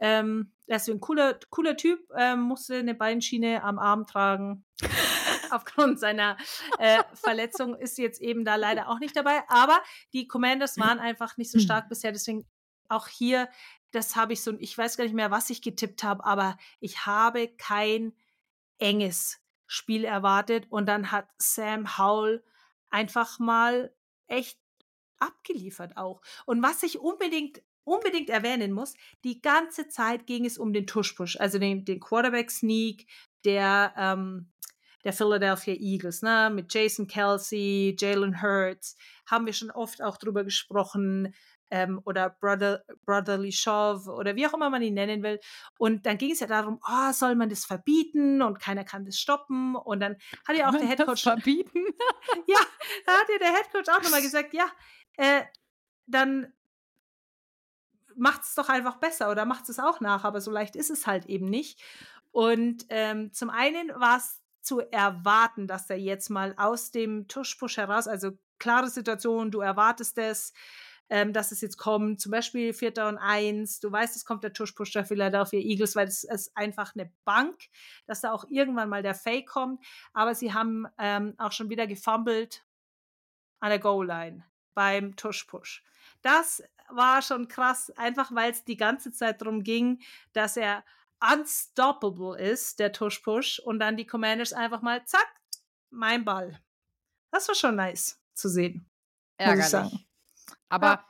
Ähm, er ist ein cooler, cooler Typ, ähm, musste eine Beinschiene am Arm tragen. Aufgrund seiner äh, Verletzung ist jetzt eben da leider auch nicht dabei. Aber die Commanders waren einfach nicht so stark bisher. Deswegen auch hier, das habe ich so, ich weiß gar nicht mehr, was ich getippt habe, aber ich habe kein enges Spiel erwartet. Und dann hat Sam Howell einfach mal echt abgeliefert auch. Und was ich unbedingt unbedingt erwähnen muss, die ganze Zeit ging es um den Tush-Push, also den, den Quarterback-Sneak der, ähm, der Philadelphia Eagles, ne? mit Jason Kelsey, Jalen Hurts, haben wir schon oft auch drüber gesprochen, ähm, oder Brother, Brotherly Shove oder wie auch immer man ihn nennen will. Und dann ging es ja darum, oh, soll man das verbieten und keiner kann das stoppen. Und dann hat ja auch der Headcoach verbieten. ja, da hat ja der Headcoach auch nochmal gesagt, ja, äh, dann macht es doch einfach besser oder macht es auch nach, aber so leicht ist es halt eben nicht. Und ähm, zum einen war es zu erwarten, dass er jetzt mal aus dem Tuschpush heraus, also klare Situation, du erwartest es, ähm, dass es jetzt kommt, zum Beispiel Vierter und Eins, du weißt, es kommt der Tuschpush der Philadelphia Eagles, weil es ist einfach eine Bank, dass da auch irgendwann mal der Fake kommt, aber sie haben ähm, auch schon wieder gefummelt an der Goal-Line beim Tuschpush. Das war schon krass, einfach weil es die ganze Zeit darum ging, dass er unstoppable ist, der Tush-Push, und dann die Commanders einfach mal, zack, mein Ball. Das war schon nice zu sehen. Ärgerlich. Aber ja.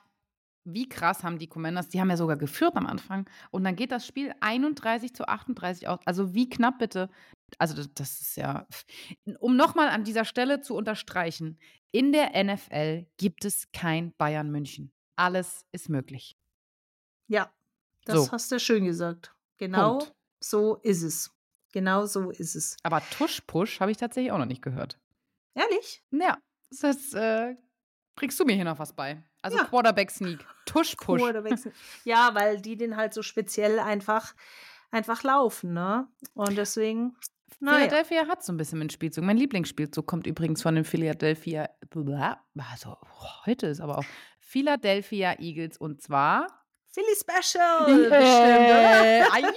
wie krass haben die Commanders, die haben ja sogar geführt am Anfang und dann geht das Spiel 31 zu 38 aus. Also wie knapp bitte. Also das, das ist ja, um nochmal an dieser Stelle zu unterstreichen, in der NFL gibt es kein Bayern München. Alles ist möglich. Ja, das so. hast du schön gesagt. Genau Punkt. so ist es. Genau so ist es. Aber Tusch-Push habe ich tatsächlich auch noch nicht gehört. Ehrlich? Ja, das äh, kriegst du mir hier noch was bei. Also ja. Quarterback Sneak, Tush Push. Ja, weil die den halt so speziell einfach, einfach laufen, ne? Und deswegen. Naja. Philadelphia hat so ein bisschen mit Spielzug. Mein Lieblingsspielzug kommt übrigens von den Philadelphia. Also heute ist aber auch Philadelphia Eagles und zwar. Philly Special! Yeah. Bestimmt,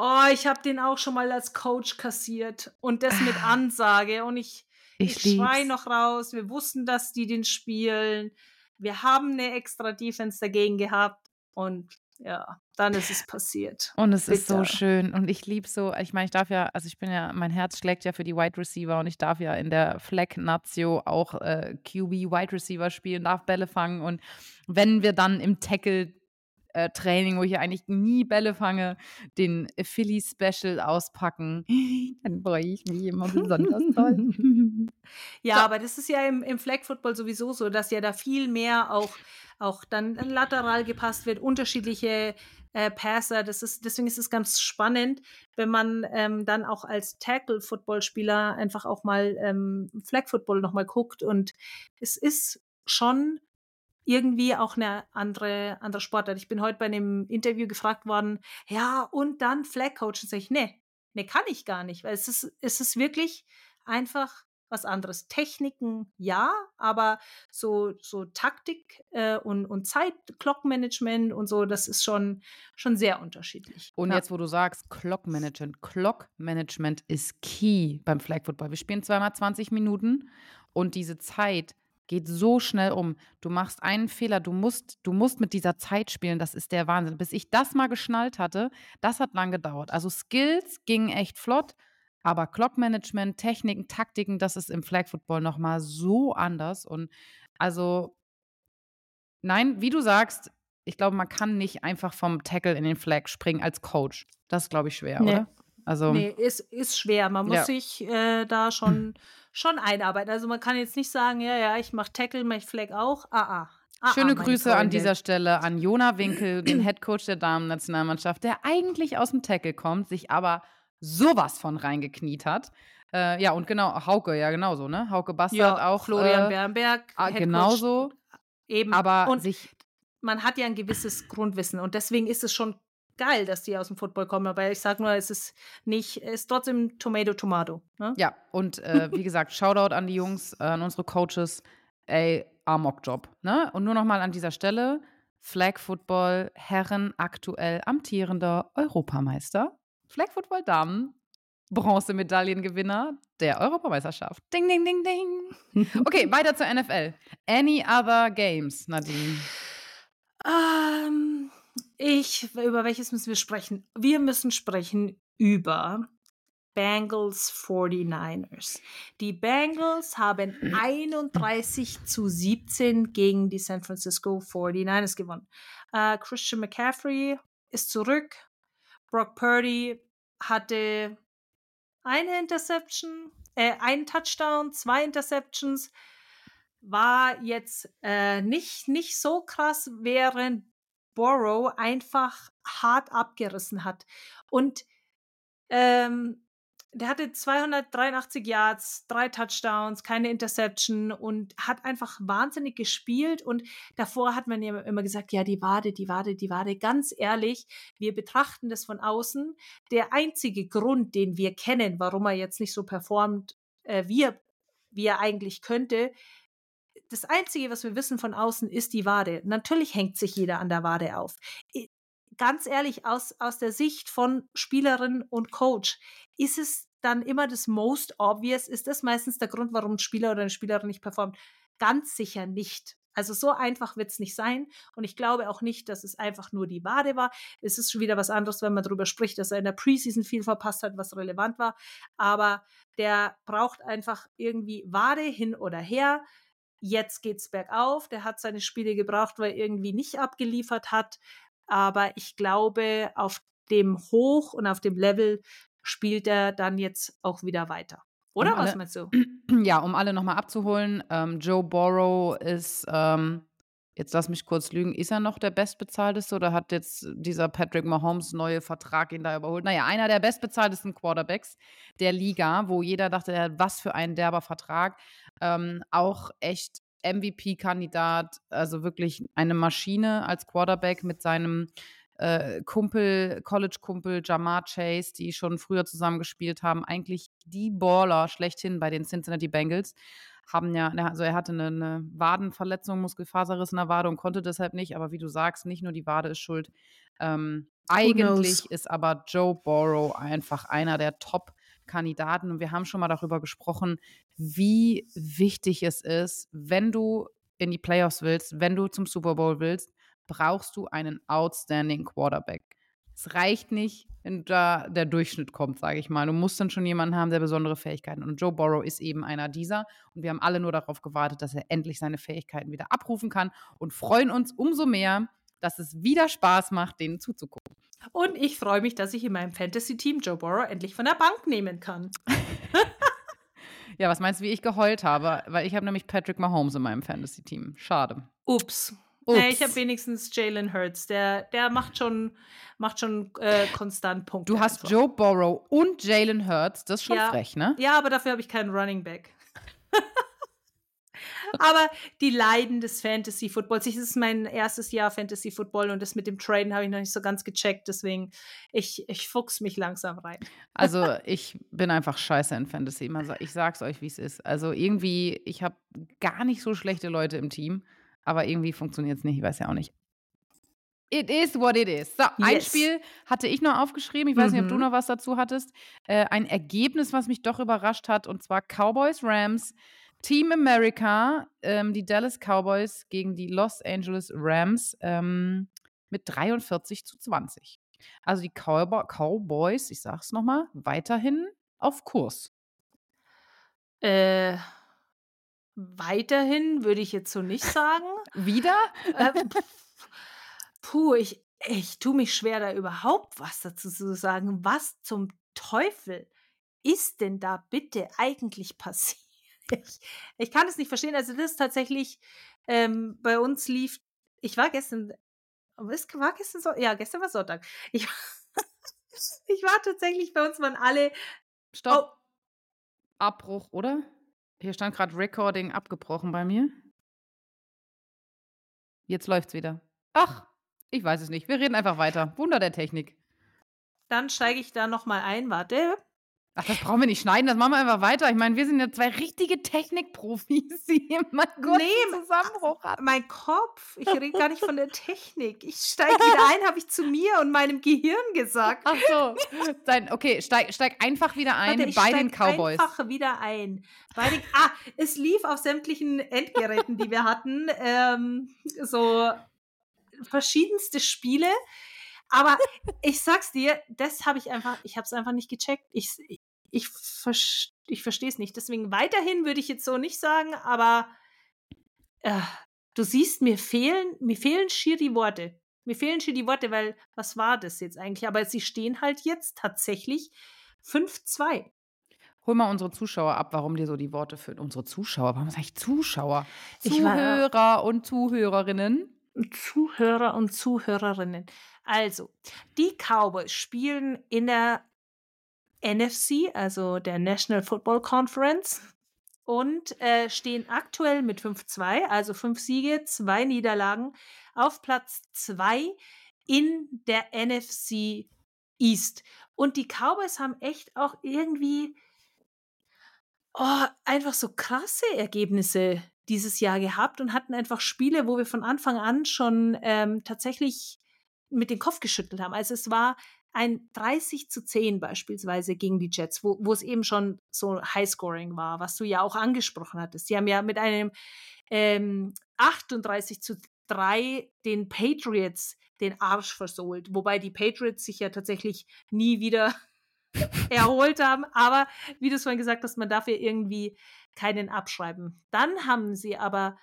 Oh, ich habe den auch schon mal als Coach kassiert und das mit. Ansage und ich, ich, ich schrei noch raus. Wir wussten, dass die den spielen wir haben eine extra Defense dagegen gehabt und ja, dann ist es passiert. Und es Bitter. ist so schön. Und ich liebe so, ich meine, ich darf ja, also ich bin ja, mein Herz schlägt ja für die Wide Receiver und ich darf ja in der Flag Nazio auch äh, QB Wide Receiver spielen, darf Bälle fangen. Und wenn wir dann im Tackle äh, Training, wo ich eigentlich nie Bälle fange, den Philly Special auspacken, dann freue ich mich immer besonders toll. ja, so. aber das ist ja im, im Flag Football sowieso so, dass ja da viel mehr auch, auch dann lateral gepasst wird, unterschiedliche äh, Passer. Das ist, deswegen ist es ganz spannend, wenn man ähm, dann auch als Tackle-Football-Spieler einfach auch mal ähm, Flag Football nochmal guckt. Und es ist schon irgendwie auch eine andere, andere Sportart. Ich bin heute bei einem Interview gefragt worden, ja, und dann Flag Coach. Und sage ich, nee, nee, kann ich gar nicht, weil es ist, es ist wirklich einfach was anderes. Techniken ja, aber so, so Taktik äh, und, und Zeit, Clock-Management und so, das ist schon, schon sehr unterschiedlich. Und ja. jetzt, wo du sagst, Clock-Management, Clock-Management ist key beim Flag Football. Wir spielen zweimal 20 Minuten und diese Zeit geht so schnell um. Du machst einen Fehler, du musst, du musst mit dieser Zeit spielen, das ist der Wahnsinn. Bis ich das mal geschnallt hatte, das hat lang gedauert. Also Skills gingen echt flott, aber Clockmanagement, Techniken, Taktiken, das ist im Flag Football nochmal so anders. Und also, nein, wie du sagst, ich glaube, man kann nicht einfach vom Tackle in den Flag springen als Coach. Das ist, glaube ich, schwer, nee. oder? Also, nee, ist, ist schwer. Man muss ja. sich äh, da schon schon einarbeiten. Also man kann jetzt nicht sagen, ja, ja, ich mache Tackle, mache Flag auch. Ah, ah. Ah, Schöne ah, Grüße Freunde. an dieser Stelle an Jona Winkel, den Headcoach der Damen-Nationalmannschaft, der eigentlich aus dem Tackle kommt, sich aber sowas von reingekniet hat. Äh, ja, und genau, Hauke, ja, genauso, ne? Hauke Bastard ja, auch. Florian äh, Bernberg. Ah, genauso. Eben. Aber und sich man hat ja ein gewisses Grundwissen und deswegen ist es schon geil, dass die aus dem Football kommen, aber ich sage nur, es ist nicht, es ist trotzdem Tomato Tomato. Ne? Ja, und äh, wie gesagt, Shoutout an die Jungs, äh, an unsere Coaches, ey, Amok-Job. Ne? Und nur nochmal an dieser Stelle, Flag Football Herren aktuell amtierender Europameister. Flag Football Damen Bronzemedaillengewinner der Europameisterschaft. Ding, ding, ding, ding. Okay, weiter zur NFL. Any other games, Nadine? Ähm, ich, über welches müssen wir sprechen? Wir müssen sprechen über Bengals 49ers. Die Bengals haben 31 zu 17 gegen die San Francisco 49ers gewonnen. Uh, Christian McCaffrey ist zurück. Brock Purdy hatte eine Interception, äh, einen Touchdown, zwei Interceptions. War jetzt äh, nicht, nicht so krass, während Burrow einfach hart abgerissen hat. Und ähm, der hatte 283 Yards, drei Touchdowns, keine Interception und hat einfach wahnsinnig gespielt. Und davor hat man ja immer gesagt, ja, die Wade, die Wade, die Wade. Ganz ehrlich, wir betrachten das von außen. Der einzige Grund, den wir kennen, warum er jetzt nicht so performt, äh, wie, er, wie er eigentlich könnte, das Einzige, was wir wissen von außen, ist die Wade. Natürlich hängt sich jeder an der Wade auf. Ganz ehrlich, aus, aus der Sicht von Spielerin und Coach, ist es dann immer das most obvious? Ist das meistens der Grund, warum ein Spieler oder eine Spielerin nicht performt? Ganz sicher nicht. Also so einfach wird es nicht sein. Und ich glaube auch nicht, dass es einfach nur die Wade war. Es ist schon wieder was anderes, wenn man darüber spricht, dass er in der Preseason viel verpasst hat, was relevant war. Aber der braucht einfach irgendwie Wade hin oder her Jetzt geht's bergauf. Der hat seine Spiele gebraucht, weil er irgendwie nicht abgeliefert hat. Aber ich glaube, auf dem Hoch und auf dem Level spielt er dann jetzt auch wieder weiter. Oder um was meinst du? Ja, um alle nochmal abzuholen, ähm, Joe Borrow ist, ähm, jetzt lass mich kurz lügen, ist er noch der Bestbezahlteste oder hat jetzt dieser Patrick Mahomes neue Vertrag ihn da überholt? Naja, einer der bestbezahltesten Quarterbacks der Liga, wo jeder dachte, was für ein derber Vertrag. Ähm, auch echt MVP-Kandidat, also wirklich eine Maschine als Quarterback mit seinem äh, Kumpel, College-Kumpel Jamar Chase, die schon früher zusammen gespielt haben, eigentlich die Baller schlechthin bei den Cincinnati Bengals. Haben ja, also er hatte eine, eine Wadenverletzung, Muskelfaserriss in der Wade und konnte deshalb nicht, aber wie du sagst, nicht nur die Wade ist schuld. Ähm, eigentlich ist aber Joe Borrow einfach einer der Top- Kandidaten. Und wir haben schon mal darüber gesprochen, wie wichtig es ist, wenn du in die Playoffs willst, wenn du zum Super Bowl willst, brauchst du einen outstanding Quarterback. Es reicht nicht, wenn da der Durchschnitt kommt, sage ich mal. Du musst dann schon jemanden haben, der besondere Fähigkeiten. Und Joe Borrow ist eben einer dieser. Und wir haben alle nur darauf gewartet, dass er endlich seine Fähigkeiten wieder abrufen kann und freuen uns umso mehr, dass es wieder Spaß macht, denen zuzugucken. Und ich freue mich, dass ich in meinem Fantasy-Team Joe Borrow endlich von der Bank nehmen kann. ja, was meinst du, wie ich geheult habe? Weil ich habe nämlich Patrick Mahomes in meinem Fantasy-Team. Schade. Ups. Nee, ich habe wenigstens Jalen Hurts. Der, der macht schon, macht schon äh, konstant Punkte. Du hast einfach. Joe Burrow und Jalen Hurts. Das ist schon ja. frech, ne? Ja, aber dafür habe ich keinen Running Back. aber die Leiden des Fantasy Footballs. Es ist mein erstes Jahr Fantasy Football und das mit dem Traden habe ich noch nicht so ganz gecheckt. Deswegen, ich, ich fuchs mich langsam rein. Also, ich bin einfach scheiße in Fantasy. Ich sag's euch, wie es ist. Also, irgendwie, ich habe gar nicht so schlechte Leute im Team aber irgendwie funktioniert es nicht, ich weiß ja auch nicht. It is what it is. So, yes. ein Spiel hatte ich noch aufgeschrieben. Ich weiß mhm. nicht, ob du mhm. noch was dazu hattest. Äh, ein Ergebnis, was mich doch überrascht hat, und zwar Cowboys Rams. Team America, ähm, die Dallas Cowboys gegen die Los Angeles Rams ähm, mit 43 zu 20. Also die Cowboy Cowboys, ich sag's nochmal, weiterhin auf Kurs. Äh, Weiterhin würde ich jetzt so nicht sagen. Wieder? Äh, puh, ich, ich tue mich schwer, da überhaupt was dazu zu sagen. Was zum Teufel ist denn da bitte eigentlich passiert? Ich, ich kann es nicht verstehen. Also, das ist tatsächlich ähm, bei uns lief. Ich war gestern. Was war gestern so? Ja, gestern war Sonntag. Ich, ich war tatsächlich bei uns, waren alle. Stopp. Oh. Abbruch, oder? Hier stand gerade Recording abgebrochen bei mir. Jetzt läuft's wieder. Ach, ich weiß es nicht. Wir reden einfach weiter. Wunder der Technik. Dann steige ich da nochmal ein. Warte. Ach, das brauchen wir nicht schneiden, das machen wir einfach weiter. Ich meine, wir sind ja zwei richtige Technikprofis, die immer kurz nee, Zusammenbruch hatten. Mein Kopf, ich rede gar nicht von der Technik. Ich steige wieder ein, habe ich zu mir und meinem Gehirn gesagt. Ach so. Dein, okay, steig, steig einfach wieder ein Warte, bei den Cowboys. einfach wieder ein. Bei den, ah, es lief auf sämtlichen Endgeräten, die wir hatten, ähm, so verschiedenste Spiele. Aber ich sag's dir, das habe ich einfach, ich habe es einfach nicht gecheckt. Ich, ich, ich verstehe es nicht. Deswegen weiterhin würde ich jetzt so nicht sagen, aber äh, du siehst, mir fehlen, mir fehlen schier die Worte. Mir fehlen schier die Worte, weil was war das jetzt eigentlich? Aber sie stehen halt jetzt tatsächlich 5-2. Hol mal unsere Zuschauer ab, warum dir so die Worte fehlen. Unsere Zuschauer, warum sage ich Zuschauer? Zuhörer war, und Zuhörerinnen. Zuhörer und Zuhörerinnen. Also, die Cowboys spielen in der NFC, also der National Football Conference, und äh, stehen aktuell mit 5-2, also fünf Siege, zwei Niederlagen, auf Platz 2 in der NFC East. Und die Cowboys haben echt auch irgendwie oh, einfach so krasse Ergebnisse dieses Jahr gehabt und hatten einfach Spiele, wo wir von Anfang an schon ähm, tatsächlich mit dem Kopf geschüttelt haben. Also es war ein 30 zu 10 beispielsweise gegen die Jets, wo, wo es eben schon so Highscoring war, was du ja auch angesprochen hattest. Sie haben ja mit einem ähm, 38 zu 3 den Patriots den Arsch versohlt, wobei die Patriots sich ja tatsächlich nie wieder erholt haben. Aber wie du es vorhin gesagt hast, man darf ja irgendwie keinen abschreiben. Dann haben sie aber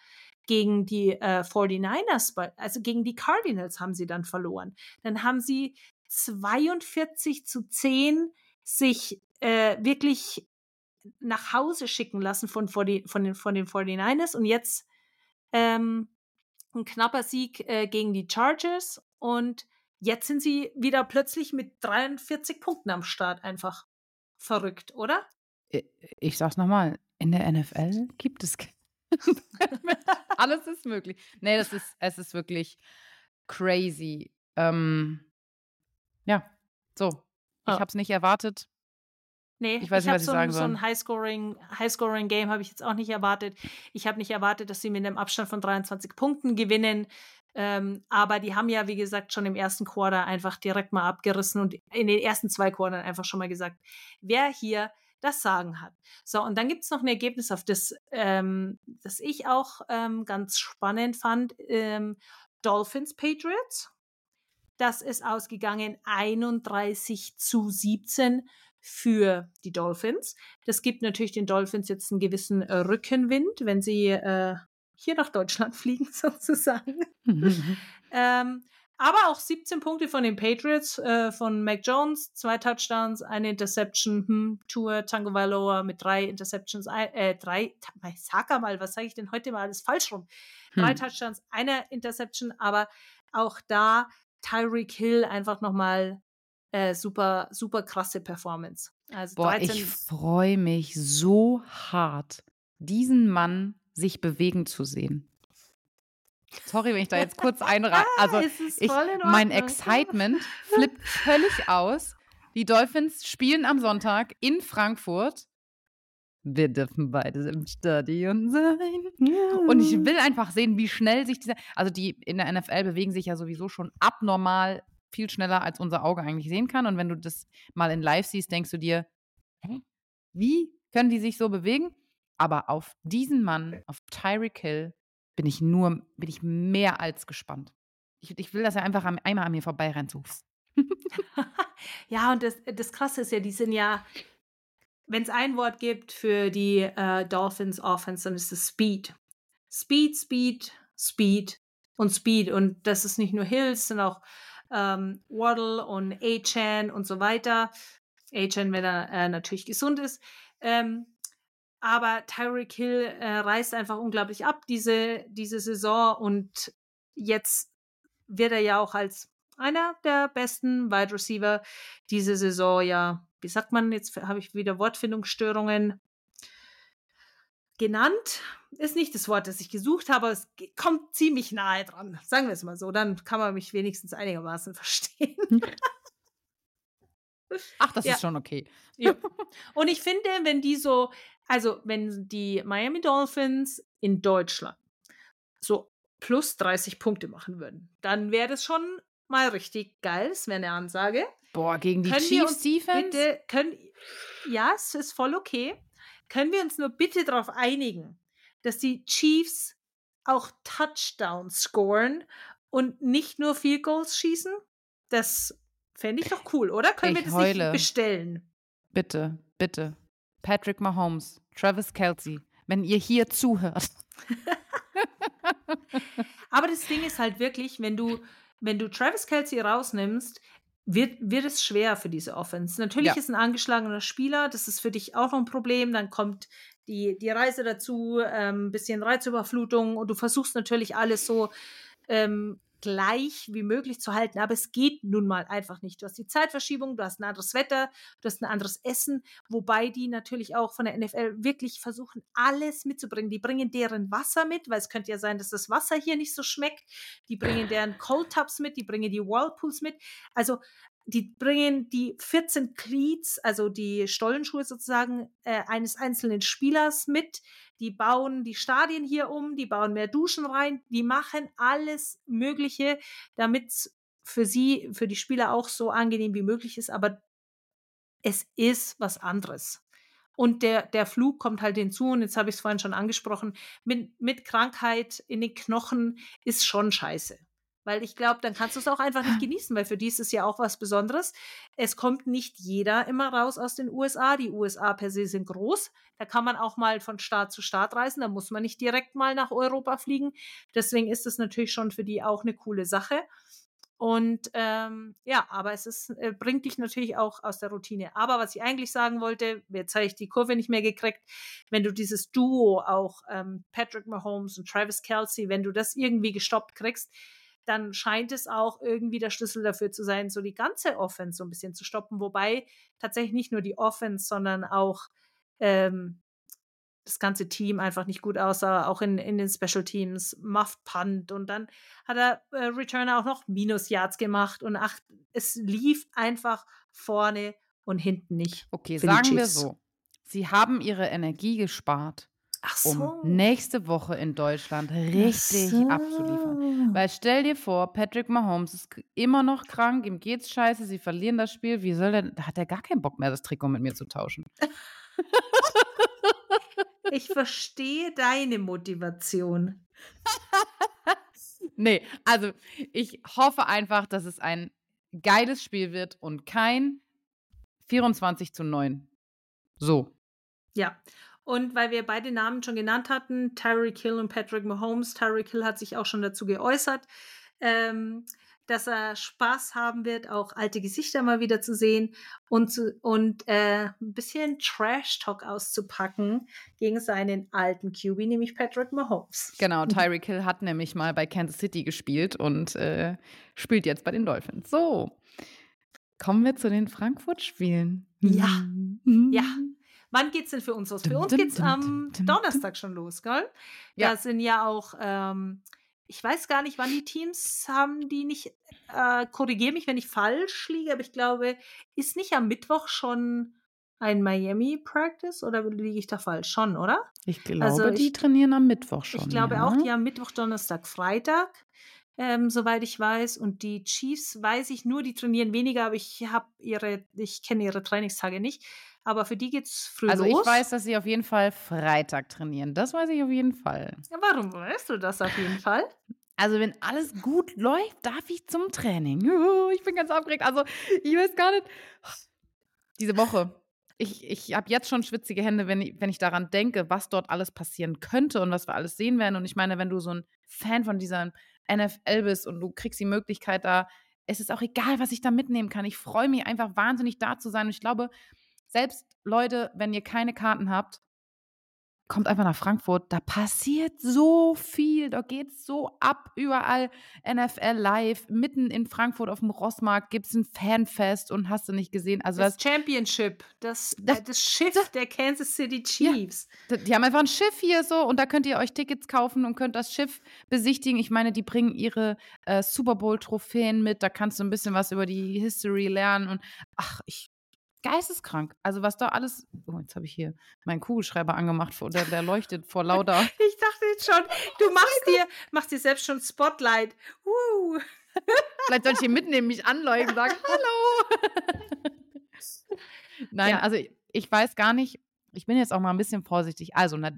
gegen die äh, 49ers, also gegen die Cardinals haben sie dann verloren. Dann haben sie 42 zu 10 sich äh, wirklich nach Hause schicken lassen von, von, den, von, den, von den 49ers und jetzt ähm, ein knapper Sieg äh, gegen die Chargers und jetzt sind sie wieder plötzlich mit 43 Punkten am Start einfach verrückt, oder? Ich sag's nochmal, in der NFL gibt es alles ist möglich. Nee, das ist, es ist wirklich crazy. Ähm, ja, so. Ich oh. habe es nicht erwartet. Nee, ich weiß ich nicht, was ich so sagen soll. So ein Highscoring, Highscoring Game habe ich jetzt auch nicht erwartet. Ich habe nicht erwartet, dass sie mit einem Abstand von 23 Punkten gewinnen. Ähm, aber die haben ja, wie gesagt, schon im ersten Quarter einfach direkt mal abgerissen und in den ersten zwei Quartern einfach schon mal gesagt, wer hier das Sagen hat. So, und dann gibt es noch ein Ergebnis, auf das, ähm, das ich auch ähm, ganz spannend fand. Ähm, Dolphins Patriots. Das ist ausgegangen 31 zu 17 für die Dolphins. Das gibt natürlich den Dolphins jetzt einen gewissen äh, Rückenwind, wenn sie äh, hier nach Deutschland fliegen, sozusagen. Mhm. ähm, aber auch 17 Punkte von den Patriots, äh, von Mac Jones, zwei Touchdowns, eine Interception, hm, Tour Tango Valoa mit drei Interceptions, äh, drei, sag mal, was sage ich denn heute mal alles falsch rum? Drei hm. Touchdowns, eine Interception, aber auch da Tyreek Hill einfach nochmal äh, super, super krasse Performance. Also Boah, ich freue mich so hart, diesen Mann sich bewegen zu sehen. Sorry, wenn ich da jetzt kurz einreihe. Also ich, mein Excitement flippt völlig aus. Die Dolphins spielen am Sonntag in Frankfurt. Wir dürfen beide im Stadion sein. Und ich will einfach sehen, wie schnell sich dieser. Also die in der NFL bewegen sich ja sowieso schon abnormal viel schneller, als unser Auge eigentlich sehen kann. Und wenn du das mal in live siehst, denkst du dir, hä? Wie können die sich so bewegen? Aber auf diesen Mann, auf Tyreek Hill, bin ich nur, bin ich mehr als gespannt. Ich, ich will, dass er einfach am, einmal an mir vorbei rennt. So. ja, und das, das Krasse ist ja, die sind ja, wenn es ein Wort gibt für die äh, Dolphins Offense, dann ist es Speed. Speed, Speed, Speed und Speed. Und das ist nicht nur Hills, sondern auch ähm, Waddle und A-Chan und so weiter. A-Chan, wenn er äh, natürlich gesund ist. Ähm, aber Tyreek Hill äh, reißt einfach unglaublich ab diese, diese Saison und jetzt wird er ja auch als einer der besten Wide Receiver diese Saison ja, wie sagt man, jetzt habe ich wieder Wortfindungsstörungen genannt. Ist nicht das Wort, das ich gesucht habe, es kommt ziemlich nahe dran. Sagen wir es mal so, dann kann man mich wenigstens einigermaßen verstehen. Ach, das ja. ist schon okay. Ja. Und ich finde, wenn die so, also wenn die Miami Dolphins in Deutschland so plus 30 Punkte machen würden, dann wäre das schon mal richtig geil. Das wäre eine Ansage. Boah, gegen die können Chiefs Defense? Bitte, können, ja, es ist voll okay. Können wir uns nur bitte darauf einigen, dass die Chiefs auch Touchdowns scoren und nicht nur Field Goals schießen? Das fände ich doch cool, oder? Können ich wir das heule. nicht bestellen? Bitte, bitte. Patrick Mahomes, Travis Kelsey, wenn ihr hier zuhört. Aber das Ding ist halt wirklich, wenn du, wenn du Travis Kelsey rausnimmst, wird, wird es schwer für diese Offense. Natürlich ja. ist ein angeschlagener Spieler, das ist für dich auch noch ein Problem. Dann kommt die, die Reise dazu, ein ähm, bisschen Reizüberflutung und du versuchst natürlich alles so ähm, gleich wie möglich zu halten. Aber es geht nun mal einfach nicht. Du hast die Zeitverschiebung, du hast ein anderes Wetter, du hast ein anderes Essen, wobei die natürlich auch von der NFL wirklich versuchen, alles mitzubringen. Die bringen deren Wasser mit, weil es könnte ja sein, dass das Wasser hier nicht so schmeckt. Die bringen deren Cold Tubs mit, die bringen die Whirlpools mit. Also die bringen die 14 Cleats, also die Stollenschuhe sozusagen, äh, eines einzelnen Spielers mit. Die bauen die Stadien hier um, die bauen mehr Duschen rein, die machen alles Mögliche, damit es für sie, für die Spieler auch so angenehm wie möglich ist. Aber es ist was anderes. Und der, der Flug kommt halt hinzu, und jetzt habe ich es vorhin schon angesprochen, mit, mit Krankheit in den Knochen ist schon scheiße. Weil ich glaube, dann kannst du es auch einfach nicht genießen, weil für die ist es ja auch was Besonderes. Es kommt nicht jeder immer raus aus den USA. Die USA per se sind groß. Da kann man auch mal von Staat zu Staat reisen. Da muss man nicht direkt mal nach Europa fliegen. Deswegen ist es natürlich schon für die auch eine coole Sache. Und ähm, ja, aber es ist, äh, bringt dich natürlich auch aus der Routine. Aber was ich eigentlich sagen wollte, jetzt habe ich die Kurve nicht mehr gekriegt, wenn du dieses Duo auch ähm, Patrick Mahomes und Travis Kelsey, wenn du das irgendwie gestoppt kriegst, dann scheint es auch irgendwie der Schlüssel dafür zu sein, so die ganze Offense so ein bisschen zu stoppen. Wobei tatsächlich nicht nur die Offense, sondern auch ähm, das ganze Team einfach nicht gut aussah, auch in, in den Special Teams, Muff Punt und dann hat er äh, Returner auch noch Minus Yards gemacht und ach, es lief einfach vorne und hinten nicht. Okay, sagen wir so. Sie haben ihre Energie gespart, so. um nächste Woche in Deutschland richtig so. abzuliefern. Weil stell dir vor, Patrick Mahomes ist immer noch krank, ihm geht's scheiße, sie verlieren das Spiel. Wie soll der, da hat er gar keinen Bock mehr, das Trikot mit mir zu tauschen. Ich verstehe deine Motivation. nee, also ich hoffe einfach, dass es ein geiles Spiel wird und kein 24 zu 9. So. Ja. Und weil wir beide Namen schon genannt hatten, Tyreek Hill und Patrick Mahomes, Tyreek Hill hat sich auch schon dazu geäußert. Ähm, dass er Spaß haben wird, auch alte Gesichter mal wieder zu sehen und, zu, und äh, ein bisschen Trash-Talk auszupacken gegen seinen alten QB, nämlich Patrick Mahomes. Genau, Tyreek Hill hat nämlich mal bei Kansas City gespielt und äh, spielt jetzt bei den Dolphins. So, kommen wir zu den Frankfurt-Spielen. Ja, mhm. ja. Wann geht's denn für uns los? Für uns geht's am Donnerstag schon los, gell? Ja. Da sind ja auch ähm, ich weiß gar nicht, wann die Teams haben, die nicht, äh, korrigiere mich, wenn ich falsch liege, aber ich glaube, ist nicht am Mittwoch schon ein Miami Practice oder liege ich da falsch? Schon, oder? Ich also glaube, also ich, die trainieren am Mittwoch schon. Ich glaube ja. auch, die haben Mittwoch, Donnerstag, Freitag, ähm, soweit ich weiß. Und die Chiefs weiß ich nur, die trainieren weniger, aber ich habe ihre, ich kenne ihre Trainingstage nicht. Aber für die geht's früh also los. Also ich weiß, dass sie auf jeden Fall Freitag trainieren. Das weiß ich auf jeden Fall. Ja, warum weißt du das auf jeden Fall? Also wenn alles gut läuft, darf ich zum Training. Ich bin ganz aufgeregt. Also ich weiß gar nicht. Diese Woche. Ich, ich habe jetzt schon schwitzige Hände, wenn ich, wenn ich daran denke, was dort alles passieren könnte und was wir alles sehen werden. Und ich meine, wenn du so ein Fan von dieser NFL bist und du kriegst die Möglichkeit da, es ist auch egal, was ich da mitnehmen kann. Ich freue mich einfach wahnsinnig da zu sein. Und ich glaube, selbst Leute, wenn ihr keine Karten habt, kommt einfach nach Frankfurt. Da passiert so viel. Da geht es so ab. Überall NFL live. Mitten in Frankfurt auf dem Rossmarkt gibt es ein Fanfest und hast du nicht gesehen. Also das, das Championship, das, das, das Schiff das, der Kansas City Chiefs. Ja, die haben einfach ein Schiff hier so und da könnt ihr euch Tickets kaufen und könnt das Schiff besichtigen. Ich meine, die bringen ihre äh, Super Bowl-Trophäen mit. Da kannst du ein bisschen was über die History lernen. Und ach, ich geisteskrank. Also was da alles. Oh, jetzt habe ich hier meinen Kugelschreiber angemacht, der, der leuchtet vor lauter. ich dachte jetzt schon, du machst dir, machst dir selbst schon Spotlight. Uh. Vielleicht soll ich ihn mitnehmen, mich anleuchten und sagen, hallo. Nein, ja. also ich weiß gar nicht, ich bin jetzt auch mal ein bisschen vorsichtig. Also, na,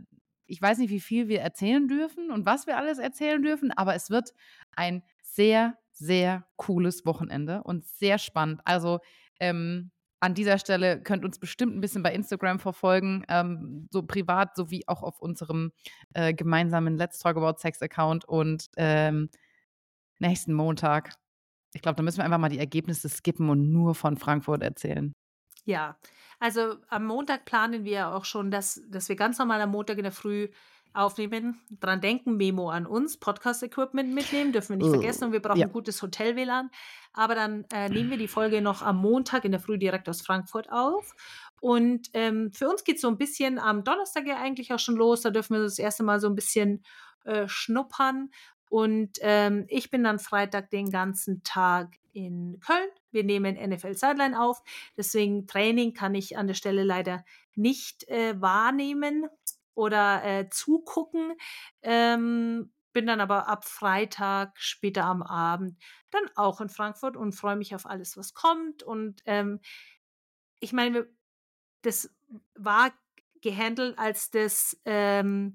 ich weiß nicht, wie viel wir erzählen dürfen und was wir alles erzählen dürfen, aber es wird ein sehr, sehr cooles Wochenende und sehr spannend. Also, ähm, an dieser Stelle könnt uns bestimmt ein bisschen bei Instagram verfolgen, ähm, so privat sowie auch auf unserem äh, gemeinsamen Let's Talk About Sex Account und ähm, nächsten Montag. Ich glaube, da müssen wir einfach mal die Ergebnisse skippen und nur von Frankfurt erzählen. Ja, also am Montag planen wir auch schon, dass, dass wir ganz normal am Montag in der Früh aufnehmen, dran denken, Memo an uns, Podcast-Equipment mitnehmen, dürfen wir nicht oh, vergessen und wir brauchen ja. ein gutes Hotel-WLAN. Aber dann äh, nehmen wir die Folge noch am Montag in der Früh direkt aus Frankfurt auf. Und ähm, für uns geht es so ein bisschen am Donnerstag ja eigentlich auch schon los. Da dürfen wir das erste Mal so ein bisschen äh, schnuppern. Und ähm, ich bin dann Freitag den ganzen Tag in Köln. Wir nehmen NFL Sideline auf. Deswegen Training kann ich an der Stelle leider nicht äh, wahrnehmen oder äh, zugucken. Ähm, bin dann aber ab Freitag, später am Abend, dann auch in Frankfurt und freue mich auf alles, was kommt. Und ähm, ich meine, das war gehandelt als das ähm,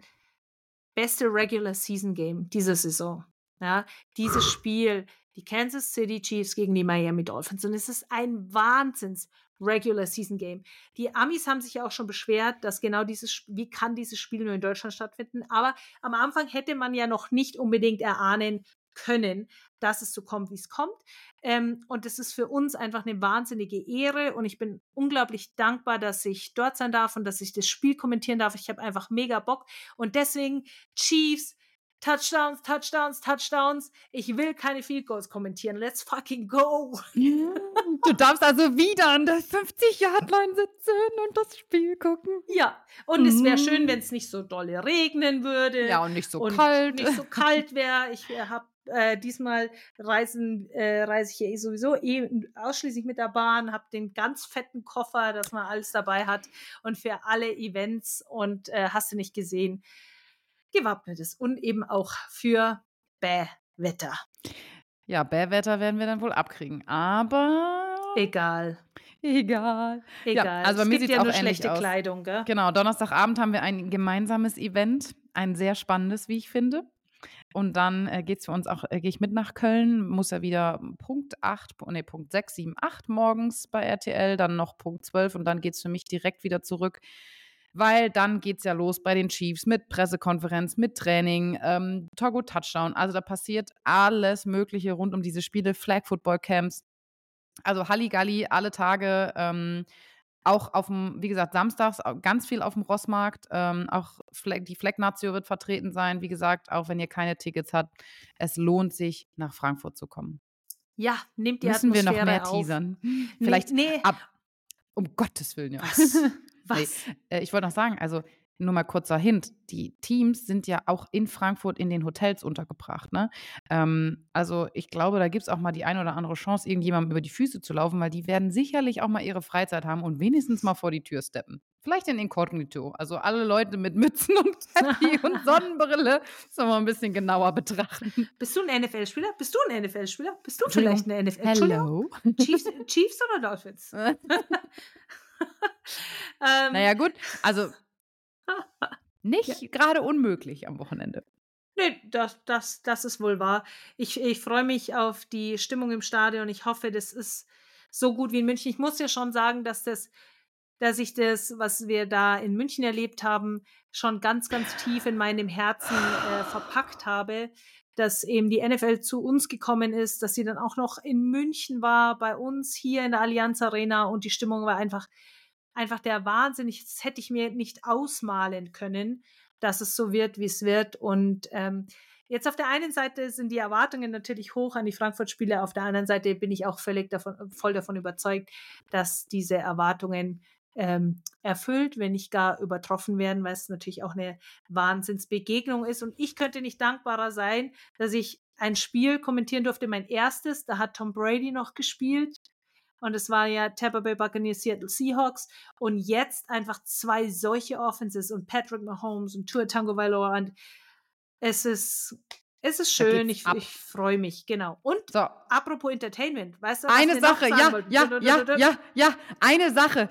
beste Regular Season Game dieser Saison. Ja, dieses Spiel, die Kansas City Chiefs gegen die Miami Dolphins. Und es ist ein Wahnsinns Regular Season Game. Die Amis haben sich ja auch schon beschwert, dass genau dieses, wie kann dieses Spiel nur in Deutschland stattfinden. Aber am Anfang hätte man ja noch nicht unbedingt erahnen können, dass es so kommt, wie es kommt. Ähm, und es ist für uns einfach eine wahnsinnige Ehre und ich bin unglaublich dankbar, dass ich dort sein darf und dass ich das Spiel kommentieren darf. Ich habe einfach mega Bock und deswegen Chiefs, Touchdowns, Touchdowns, Touchdowns. Ich will keine Field Goals kommentieren. Let's fucking go. Du darfst also wieder an der 50-Yard-Line sitzen und das Spiel gucken. Ja, und mhm. es wäre schön, wenn es nicht so dolle regnen würde. Ja, und nicht so und kalt. Nicht so kalt wäre. Ich habe äh, diesmal reisen, äh, reise ich ja eh sowieso eh ausschließlich mit der Bahn, habe den ganz fetten Koffer, dass man alles dabei hat und für alle Events und äh, hast du nicht gesehen gewappnet ist und eben auch für Bäh-Wetter. Ja, Bäh-Wetter werden wir dann wohl abkriegen, aber egal. Egal. Egal. Ja, also bei es mir sieht ja auch nur schlechte aus. Kleidung, gell? Genau, Donnerstagabend haben wir ein gemeinsames Event, ein sehr spannendes, wie ich finde. Und dann äh, geht es für uns auch, äh, gehe ich mit nach Köln, muss ja wieder Punkt 8, nee, Punkt 6, 7, 8 morgens bei RTL, dann noch Punkt 12 und dann geht es für mich direkt wieder zurück weil dann geht es ja los bei den Chiefs mit Pressekonferenz, mit Training, ähm, Togo Touchdown. Also da passiert alles Mögliche rund um diese Spiele, Flag Football Camps. Also Halligalli alle Tage. Ähm, auch auf dem, wie gesagt, samstags ganz viel auf dem Rossmarkt. Ähm, auch Flag, die Flag Nazio wird vertreten sein. Wie gesagt, auch wenn ihr keine Tickets habt, es lohnt sich, nach Frankfurt zu kommen. Ja, nehmt die Müssen Atmosphäre wir noch mehr auf. teasern? Vielleicht nee, nee. ab. Um Gottes Willen, ja. Was? Was? Nee, äh, ich wollte noch sagen, also nur mal kurzer Hint, die Teams sind ja auch in Frankfurt in den Hotels untergebracht. Ne? Ähm, also ich glaube, da gibt es auch mal die eine oder andere Chance, irgendjemandem über die Füße zu laufen, weil die werden sicherlich auch mal ihre Freizeit haben und wenigstens mal vor die Tür steppen. Vielleicht in Inkognito. Also alle Leute mit Mützen und Cappy und Sonnenbrille sollen wir ein bisschen genauer betrachten. Bist du ein NFL-Spieler? Bist du ein NFL-Spieler? Bist du vielleicht ein NFL-Spieler? Hello. Chiefs, Chiefs oder Dolphins? ähm, naja, gut. Also nicht ja. gerade unmöglich am Wochenende. Nee, das, das, das ist wohl wahr. Ich, ich freue mich auf die Stimmung im Stadion. Ich hoffe, das ist so gut wie in München. Ich muss ja schon sagen, dass das, dass ich das, was wir da in München erlebt haben, schon ganz, ganz tief in meinem Herzen äh, verpackt habe. Dass eben die NFL zu uns gekommen ist, dass sie dann auch noch in München war, bei uns hier in der Allianz Arena und die Stimmung war einfach einfach der Wahnsinn. Ich, das hätte ich mir nicht ausmalen können, dass es so wird, wie es wird. Und ähm, jetzt auf der einen Seite sind die Erwartungen natürlich hoch an die Frankfurt-Spiele, auf der anderen Seite bin ich auch völlig davon, voll davon überzeugt, dass diese Erwartungen ähm, erfüllt, wenn nicht gar übertroffen werden, weil es natürlich auch eine Wahnsinnsbegegnung ist. Und ich könnte nicht dankbarer sein, dass ich ein Spiel kommentieren durfte, mein erstes. Da hat Tom Brady noch gespielt. Und es war ja Tampa Bay Buccaneers, Seattle Seahawks. Und jetzt einfach zwei solche Offenses und Patrick Mahomes und Tua Tango Valor. Und es ist, es ist schön. Ich, ich freue mich. Genau. Und so. apropos Entertainment. Weißt du, was Eine Sache. Ja, ja, ja, ja, ja. Eine Sache.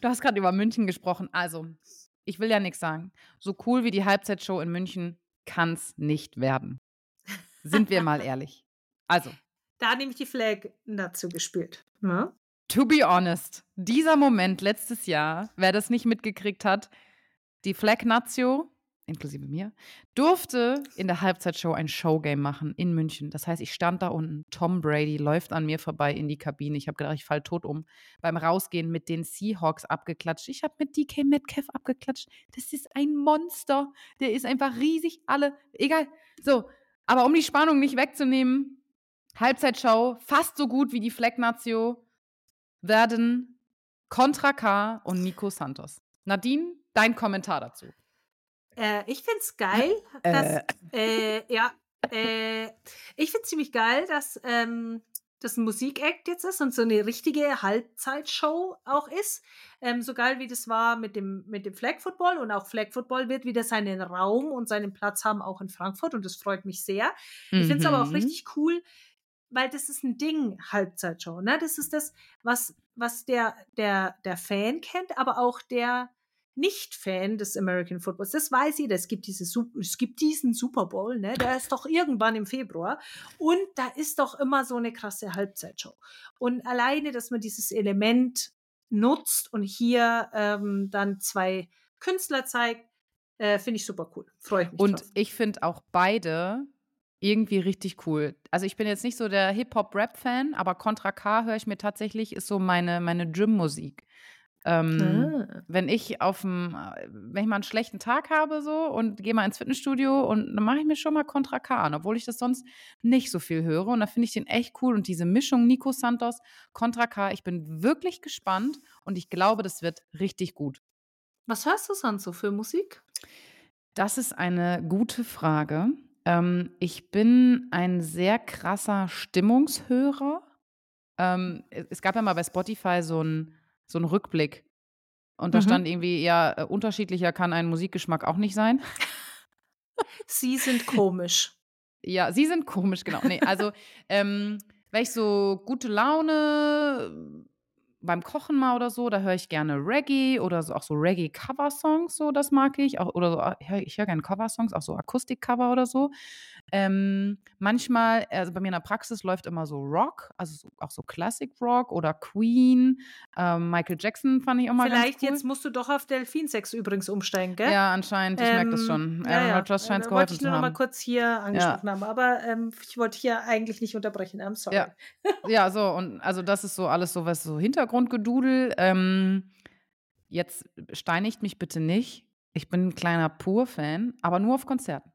Du hast gerade über München gesprochen. Also, ich will ja nichts sagen. So cool wie die Halbzeitshow in München kann es nicht werden. Sind wir mal ehrlich. Also, da hat nämlich die Flag dazu gespielt. Ne? To be honest, dieser Moment letztes Jahr, wer das nicht mitgekriegt hat, die Flag Nazio, inklusive mir, durfte in der Halbzeitshow ein Showgame machen in München. Das heißt, ich stand da unten, Tom Brady läuft an mir vorbei in die Kabine. Ich habe gedacht, ich fall tot um. Beim Rausgehen mit den Seahawks abgeklatscht. Ich habe mit DK Metcalf abgeklatscht. Das ist ein Monster. Der ist einfach riesig. Alle, egal. So, aber um die Spannung nicht wegzunehmen, Halbzeitshow, fast so gut wie die Flecknazio, werden Contra K und Nico Santos. Nadine, dein Kommentar dazu. Äh, ich finde es geil, äh. dass, äh, ja, äh, ich finde es ziemlich geil, dass ähm, das ein Musikakt jetzt ist und so eine richtige Halbzeitshow auch ist. Ähm, so geil wie das war mit dem, mit dem Flag Football und auch Flag Football wird wieder seinen Raum und seinen Platz haben, auch in Frankfurt und das freut mich sehr. Mhm. Ich finde es aber auch mhm. richtig cool, weil das ist ein Ding, Halbzeitshow. Ne? Das ist das, was, was der, der, der Fan kennt, aber auch der, nicht Fan des American Footballs. Das weiß jeder. Es gibt, diese, es gibt diesen Super Bowl, ne? Der ist doch irgendwann im Februar. Und da ist doch immer so eine krasse Halbzeitshow. Und alleine, dass man dieses Element nutzt und hier ähm, dann zwei Künstler zeigt, äh, finde ich super cool. Freue ich mich. Und drauf. ich finde auch beide irgendwie richtig cool. Also ich bin jetzt nicht so der Hip-Hop-Rap-Fan, aber Contra K höre ich mir tatsächlich, ist so meine, meine Gym-Musik. Ähm, ah. Wenn ich auf dem, wenn ich mal einen schlechten Tag habe so und gehe mal ins Fitnessstudio und dann mache ich mir schon mal Contra K an, obwohl ich das sonst nicht so viel höre. Und da finde ich den echt cool. Und diese Mischung Nico Santos, Contra K, ich bin wirklich gespannt und ich glaube, das wird richtig gut. Was hörst du sonst so für Musik? Das ist eine gute Frage. Ähm, ich bin ein sehr krasser Stimmungshörer. Ähm, es gab ja mal bei Spotify so ein so Rückblick. Und da mhm. stand irgendwie, ja, äh, unterschiedlicher kann ein Musikgeschmack auch nicht sein. Sie sind komisch. Ja, sie sind komisch, genau. Ne, also, ähm, wenn ich so gute Laune beim Kochen mal oder so, da höre ich gerne Reggae oder so auch so Reggae-Cover-Songs, so das mag ich. Auch, oder so, ah, ich höre gerne Cover-Songs, auch so Akustik-Cover oder so. Ähm, manchmal, also bei mir in der Praxis läuft immer so Rock, also so, auch so Classic Rock oder Queen. Ähm, Michael Jackson fand ich auch mal Vielleicht cool. jetzt musst du doch auf Delfinsex übrigens umsteigen, gell? Ja, anscheinend, ich ähm, merke das schon. Ja, Aaron ja. Rodgers scheint es geholfen zu haben. Ich nur noch mal kurz hier angesprochen ja. haben, aber ähm, ich wollte hier eigentlich nicht unterbrechen, I'm sorry. Ja. ja, so, und also das ist so alles so was, so Hintergrundgedudel. Ähm, jetzt steinigt mich bitte nicht. Ich bin ein kleiner Pur-Fan, aber nur auf Konzerten.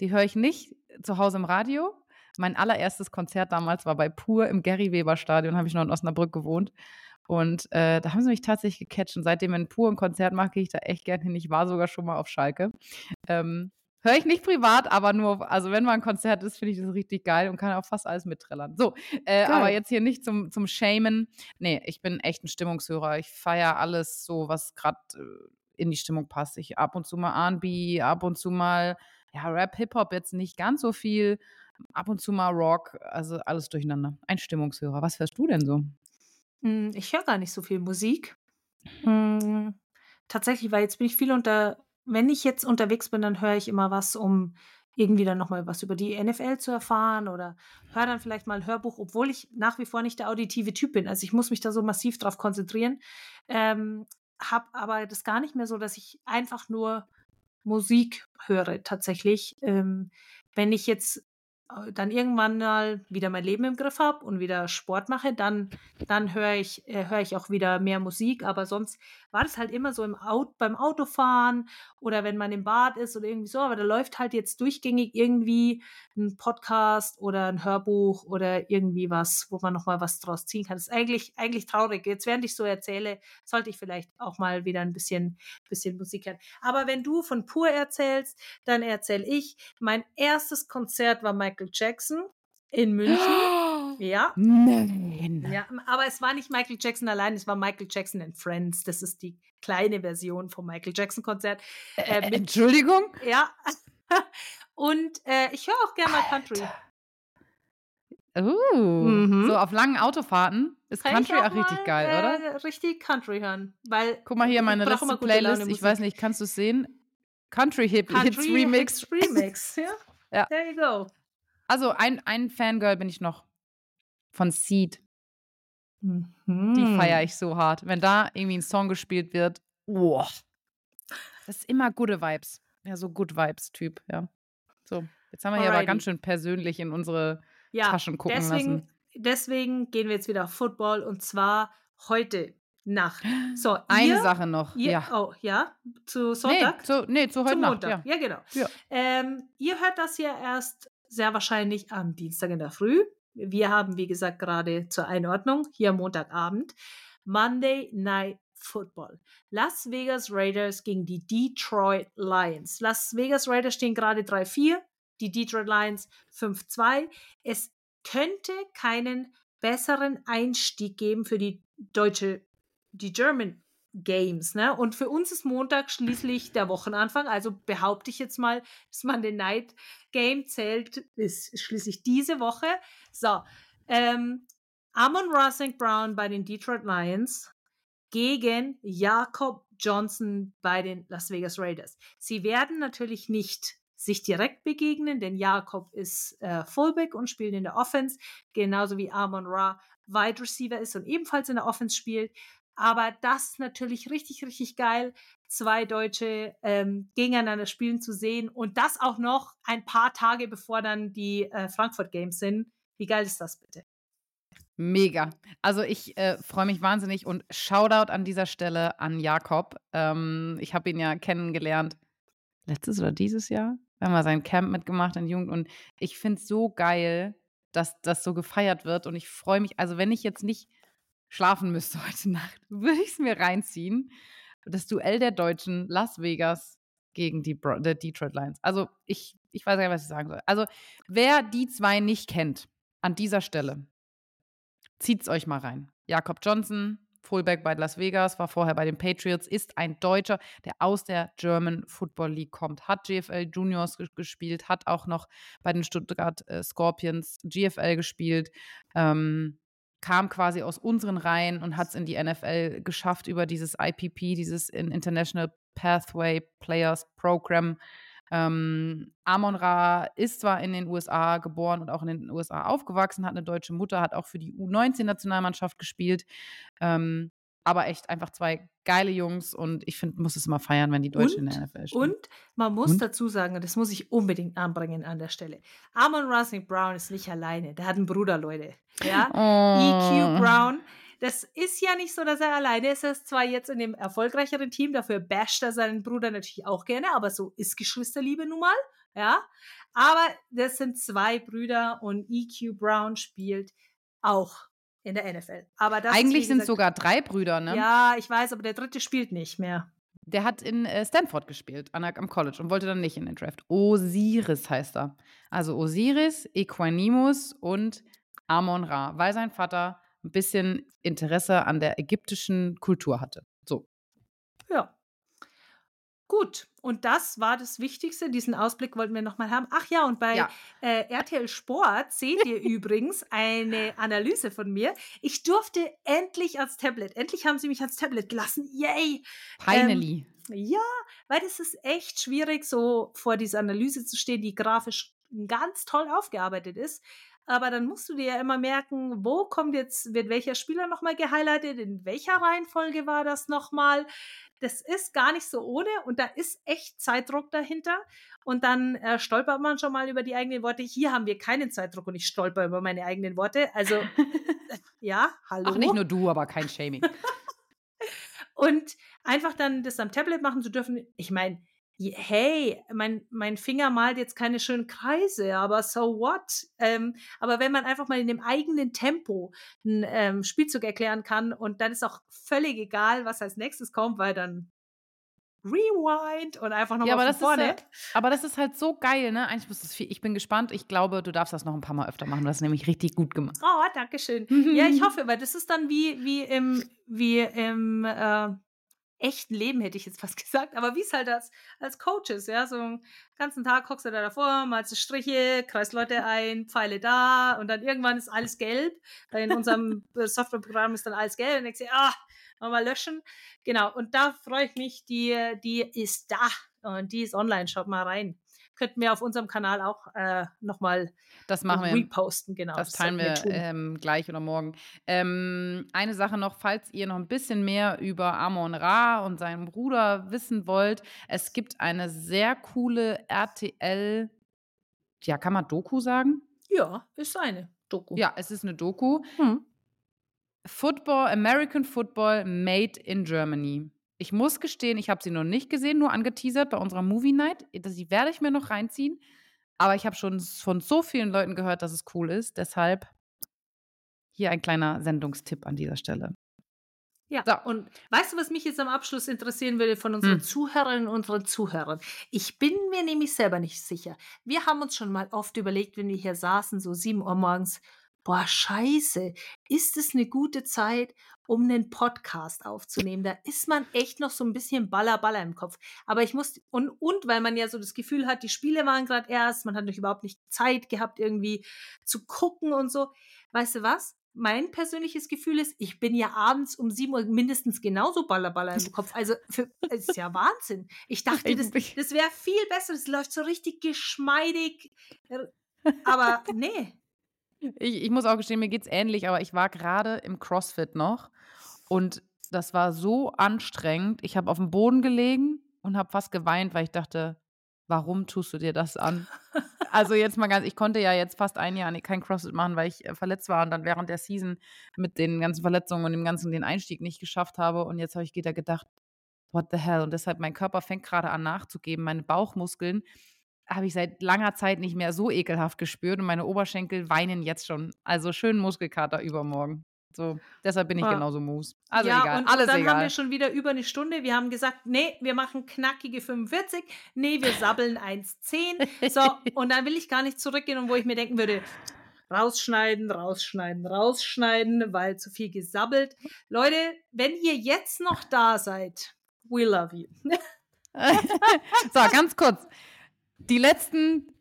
Die höre ich nicht zu Hause im Radio. Mein allererstes Konzert damals war bei Pur im Gary Weber Stadion, habe ich noch in Osnabrück gewohnt. Und äh, da haben sie mich tatsächlich gecatcht. Und seitdem, wenn Pur ein Konzert macht, gehe ich da echt gern hin. Ich war sogar schon mal auf Schalke. Ähm, Höre ich nicht privat, aber nur, auf, also wenn mal ein Konzert ist, finde ich das richtig geil und kann auch fast alles mitträllern. So, äh, aber jetzt hier nicht zum, zum Shamen. Nee, ich bin echt ein Stimmungshörer. Ich feiere alles so, was gerade äh, in die Stimmung passt. Ich ab und zu mal R&B, ab und zu mal ja, Rap, Hip-Hop jetzt nicht ganz so viel, ab und zu mal Rock, also alles durcheinander. Ein Stimmungshörer. Was hörst du denn so? Hm, ich höre gar nicht so viel Musik. Hm, tatsächlich, weil jetzt bin ich viel unter, wenn ich jetzt unterwegs bin, dann höre ich immer was, um irgendwie dann nochmal was über die NFL zu erfahren oder höre dann vielleicht mal ein Hörbuch, obwohl ich nach wie vor nicht der auditive Typ bin. Also ich muss mich da so massiv drauf konzentrieren. Ähm, habe aber das gar nicht mehr so, dass ich einfach nur Musik höre tatsächlich. Ähm, wenn ich jetzt dann irgendwann mal wieder mein Leben im Griff habe und wieder Sport mache, dann, dann höre ich, äh, hör ich auch wieder mehr Musik. Aber sonst war das halt immer so im Auto, beim Autofahren oder wenn man im Bad ist oder irgendwie so. Aber da läuft halt jetzt durchgängig irgendwie ein Podcast oder ein Hörbuch oder irgendwie was, wo man nochmal was draus ziehen kann. Das ist eigentlich, eigentlich traurig. Jetzt, während ich so erzähle, sollte ich vielleicht auch mal wieder ein bisschen, bisschen Musik hören. Aber wenn du von Pur erzählst, dann erzähle ich. Mein erstes Konzert war Michael Jackson in München. Ja. Nein. Ja, aber es war nicht Michael Jackson allein, es war Michael Jackson and Friends. Das ist die kleine Version vom Michael Jackson Konzert. Äh, äh, Entschuldigung? Ja. Und äh, ich höre auch gerne mal Country. Uh, mhm. so auf langen Autofahrten ist Kann Country auch, auch richtig mal, geil, äh, oder? Richtig Country hören, weil Guck mal hier meine letzte Playlist, ich weiß nicht, kannst du es sehen? Country Hip Country Hits Remix. Remix, ja. ja. There you go. Also ein, ein Fangirl bin ich noch von Seed. Mhm. Die feiere ich so hart. Wenn da irgendwie ein Song gespielt wird, oh, das ist immer gute Vibes. Ja, so Good Vibes-Typ, ja. So, jetzt haben wir Alrighty. hier aber ganz schön persönlich in unsere ja, Taschen gucken deswegen, lassen. Deswegen gehen wir jetzt wieder auf Football und zwar heute Nacht. So, eine ihr, Sache noch. Ihr, ja. Oh, ja? Zu Sonntag? Nee, zu, nee, zu heute Nacht. Montag. Ja, ja genau. Ja. Ähm, ihr hört das hier erst sehr wahrscheinlich am Dienstag in der Früh. Wir haben, wie gesagt, gerade zur Einordnung hier Montagabend Monday Night Football. Las Vegas Raiders gegen die Detroit Lions. Las Vegas Raiders stehen gerade 3-4, die Detroit Lions 5-2. Es könnte keinen besseren Einstieg geben für die deutsche, die German Games, ne? Und für uns ist Montag schließlich der Wochenanfang, also behaupte ich jetzt mal, dass man den Night Game zählt, ist schließlich diese Woche. So, ähm, Amon Rossing Brown bei den Detroit Lions gegen Jakob Johnson bei den Las Vegas Raiders. Sie werden natürlich nicht sich direkt begegnen, denn Jakob ist äh, Fullback und spielt in der Offense, genauso wie Amon Ra Wide Receiver ist und ebenfalls in der Offense spielt. Aber das ist natürlich richtig, richtig geil, zwei Deutsche ähm, gegeneinander spielen zu sehen und das auch noch ein paar Tage bevor dann die äh, Frankfurt Games sind. Wie geil ist das bitte? Mega. Also ich äh, freue mich wahnsinnig und Shoutout an dieser Stelle an Jakob. Ähm, ich habe ihn ja kennengelernt letztes oder dieses Jahr. Wir haben mal sein Camp mitgemacht in Jugend und ich finde es so geil, dass das so gefeiert wird und ich freue mich, also wenn ich jetzt nicht schlafen müsste heute Nacht, würde ich es mir reinziehen. Das Duell der Deutschen, Las Vegas gegen die Bro Detroit Lions. Also ich, ich weiß gar nicht, was ich sagen soll. Also wer die zwei nicht kennt, an dieser Stelle, zieht's euch mal rein. Jakob Johnson, Fullback bei Las Vegas, war vorher bei den Patriots, ist ein Deutscher, der aus der German Football League kommt, hat GFL Juniors gespielt, hat auch noch bei den Stuttgart äh, Scorpions GFL gespielt, ähm, kam quasi aus unseren Reihen und hat es in die NFL geschafft über dieses IPP, dieses International Pathway Players Program. Ähm, Amon Ra ist zwar in den USA geboren und auch in den USA aufgewachsen, hat eine deutsche Mutter, hat auch für die U19-Nationalmannschaft gespielt. Ähm, aber echt einfach zwei geile Jungs und ich finde, muss es immer feiern, wenn die Deutschen und, in der NFL spielen. Und man muss und? dazu sagen, und das muss ich unbedingt anbringen an der Stelle. Amon Rosing Brown ist nicht alleine, der hat einen Bruder, Leute. Ja? Oh. EQ Brown. Das ist ja nicht so, dass er alleine ist. Er ist zwar jetzt in dem erfolgreicheren Team, dafür basht er seinen Bruder natürlich auch gerne, aber so ist Geschwisterliebe nun mal. Ja. Aber das sind zwei Brüder und EQ Brown spielt auch in der NFL. Aber Eigentlich sind es sogar drei Brüder, ne? Ja, ich weiß, aber der dritte spielt nicht mehr. Der hat in äh, Stanford gespielt, an, am College, und wollte dann nicht in den Draft. Osiris heißt er. Also Osiris, Equanimus und Amon Ra, weil sein Vater ein bisschen Interesse an der ägyptischen Kultur hatte. So. Ja. Gut, und das war das Wichtigste. Diesen Ausblick wollten wir nochmal haben. Ach ja, und bei ja. Äh, RTL Sport seht ihr übrigens eine Analyse von mir. Ich durfte endlich ans Tablet. Endlich haben sie mich ans Tablet gelassen. Yay! Finally. Ähm, ja, weil es ist echt schwierig, so vor dieser Analyse zu stehen, die grafisch ganz toll aufgearbeitet ist aber dann musst du dir ja immer merken, wo kommt jetzt, wird welcher Spieler nochmal gehighlightet, in welcher Reihenfolge war das nochmal. Das ist gar nicht so ohne und da ist echt Zeitdruck dahinter. Und dann äh, stolpert man schon mal über die eigenen Worte. Hier haben wir keinen Zeitdruck und ich stolper über meine eigenen Worte. Also, äh, ja, hallo. Ach, nicht nur du, aber kein Shaming. und einfach dann das am Tablet machen zu dürfen. Ich meine, hey, mein, mein Finger malt jetzt keine schönen Kreise, aber so what? Ähm, aber wenn man einfach mal in dem eigenen Tempo einen ähm, Spielzug erklären kann und dann ist auch völlig egal, was als nächstes kommt, weil dann Rewind und einfach nochmal ja, von vorne. Ist, aber das ist halt so geil, ne? Eigentlich muss es viel. Ich bin gespannt. Ich glaube, du darfst das noch ein paar Mal öfter machen. Das ist nämlich richtig gut gemacht. Oh, danke schön. ja, ich hoffe, weil das ist dann wie, wie im, wie im äh, echten Leben, hätte ich jetzt fast gesagt, aber wie es halt als, als Coach ist, ja, so einen ganzen Tag hockst du da davor, malst du Striche, kreist Leute ein, Pfeile da und dann irgendwann ist alles gelb, in unserem äh, Softwareprogramm ist dann alles gelb und ich sehe, ah, nochmal löschen. Genau, und da freue ich mich, die, die ist da und die ist online, schaut mal rein könnten wir auf unserem Kanal auch äh, nochmal das machen wir. reposten. Genau, das, das teilen wir, wir ähm, gleich oder morgen. Ähm, eine Sache noch, falls ihr noch ein bisschen mehr über Amon Ra und seinen Bruder wissen wollt. Es gibt eine sehr coole RTL, ja, kann man Doku sagen? Ja, ist eine Doku. Ja, es ist eine Doku. Hm. Football, American Football Made in Germany. Ich muss gestehen, ich habe sie noch nicht gesehen, nur angeteasert bei unserer Movie Night. Die werde ich mir noch reinziehen. Aber ich habe schon von so vielen Leuten gehört, dass es cool ist. Deshalb hier ein kleiner Sendungstipp an dieser Stelle. Ja, so. und weißt du, was mich jetzt am Abschluss interessieren würde von unseren hm. Zuhörerinnen und unseren Zuhörern? Ich bin mir nämlich selber nicht sicher. Wir haben uns schon mal oft überlegt, wenn wir hier saßen, so 7 Uhr morgens, boah, scheiße, ist es eine gute Zeit, um einen Podcast aufzunehmen? Da ist man echt noch so ein bisschen baller, baller im Kopf. Aber ich muss, und, und weil man ja so das Gefühl hat, die Spiele waren gerade erst, man hat noch überhaupt nicht Zeit gehabt, irgendwie zu gucken und so. Weißt du was? mein persönliches Gefühl ist, ich bin ja abends um 7 Uhr mindestens genauso ballerballer im Kopf. Also, für, das ist ja Wahnsinn. Ich dachte, das, das wäre viel besser. Das läuft so richtig geschmeidig. Aber nee. Ich, ich muss auch gestehen, mir geht es ähnlich, aber ich war gerade im CrossFit noch und das war so anstrengend. Ich habe auf dem Boden gelegen und habe fast geweint, weil ich dachte, warum tust du dir das an? also jetzt mal ganz, ich konnte ja jetzt fast ein Jahr kein CrossFit machen, weil ich äh, verletzt war und dann während der Season mit den ganzen Verletzungen und dem ganzen den Einstieg nicht geschafft habe. Und jetzt habe ich wieder gedacht, what the hell? Und deshalb, mein Körper fängt gerade an nachzugeben. Meine Bauchmuskeln habe ich seit langer Zeit nicht mehr so ekelhaft gespürt und meine Oberschenkel weinen jetzt schon. Also schön Muskelkater übermorgen. So, deshalb bin ich ja. genauso Moose. Also ja, egal, und alles dann egal. haben wir schon wieder über eine Stunde. Wir haben gesagt, nee, wir machen knackige 45. Nee, wir sabbeln 1,10. So, und dann will ich gar nicht zurückgehen und wo ich mir denken würde, rausschneiden, rausschneiden, rausschneiden, weil zu viel gesabbelt. Leute, wenn ihr jetzt noch da seid, we love you. so, ganz kurz. Die letzten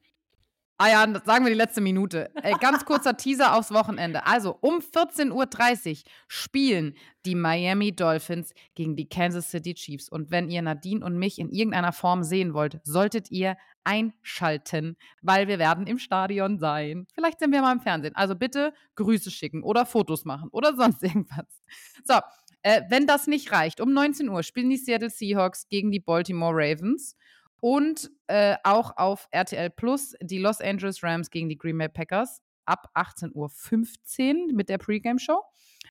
Ah ja, sagen wir die letzte Minute. Äh, ganz kurzer Teaser aufs Wochenende. Also um 14.30 Uhr spielen die Miami Dolphins gegen die Kansas City Chiefs. Und wenn ihr Nadine und mich in irgendeiner Form sehen wollt, solltet ihr einschalten, weil wir werden im Stadion sein. Vielleicht sind wir mal im Fernsehen. Also bitte Grüße schicken oder Fotos machen oder sonst irgendwas. So, äh, wenn das nicht reicht, um 19 Uhr spielen die Seattle Seahawks gegen die Baltimore Ravens. Und äh, auch auf RTL Plus die Los Angeles Rams gegen die Green Bay Packers ab 18.15 Uhr mit der Pre-Game-Show.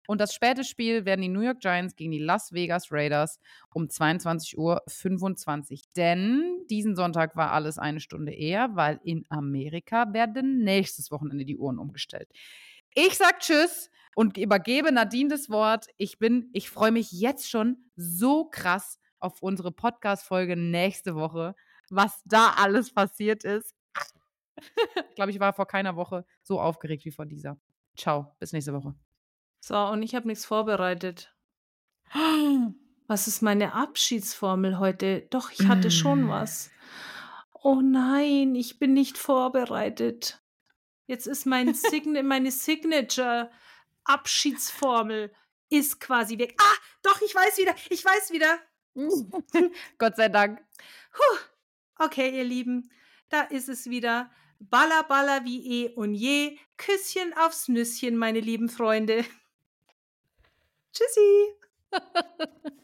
Und das späte Spiel werden die New York Giants gegen die Las Vegas Raiders um 22.25 Uhr. Denn diesen Sonntag war alles eine Stunde eher, weil in Amerika werden nächstes Wochenende die Uhren umgestellt. Ich sag Tschüss und übergebe Nadine das Wort. Ich bin, ich freue mich jetzt schon so krass auf unsere Podcast-Folge nächste Woche, was da alles passiert ist. ich glaube, ich war vor keiner Woche so aufgeregt wie vor dieser. Ciao, bis nächste Woche. So, und ich habe nichts vorbereitet. Was ist meine Abschiedsformel heute? Doch, ich hatte schon was. Oh nein, ich bin nicht vorbereitet. Jetzt ist mein Sign meine Signature-Abschiedsformel ist quasi weg. Ah, doch, ich weiß wieder, ich weiß wieder. Gott sei Dank. Puh. Okay, ihr Lieben, da ist es wieder. Baller, baller wie eh und je. Küsschen aufs Nüsschen, meine lieben Freunde. Tschüssi.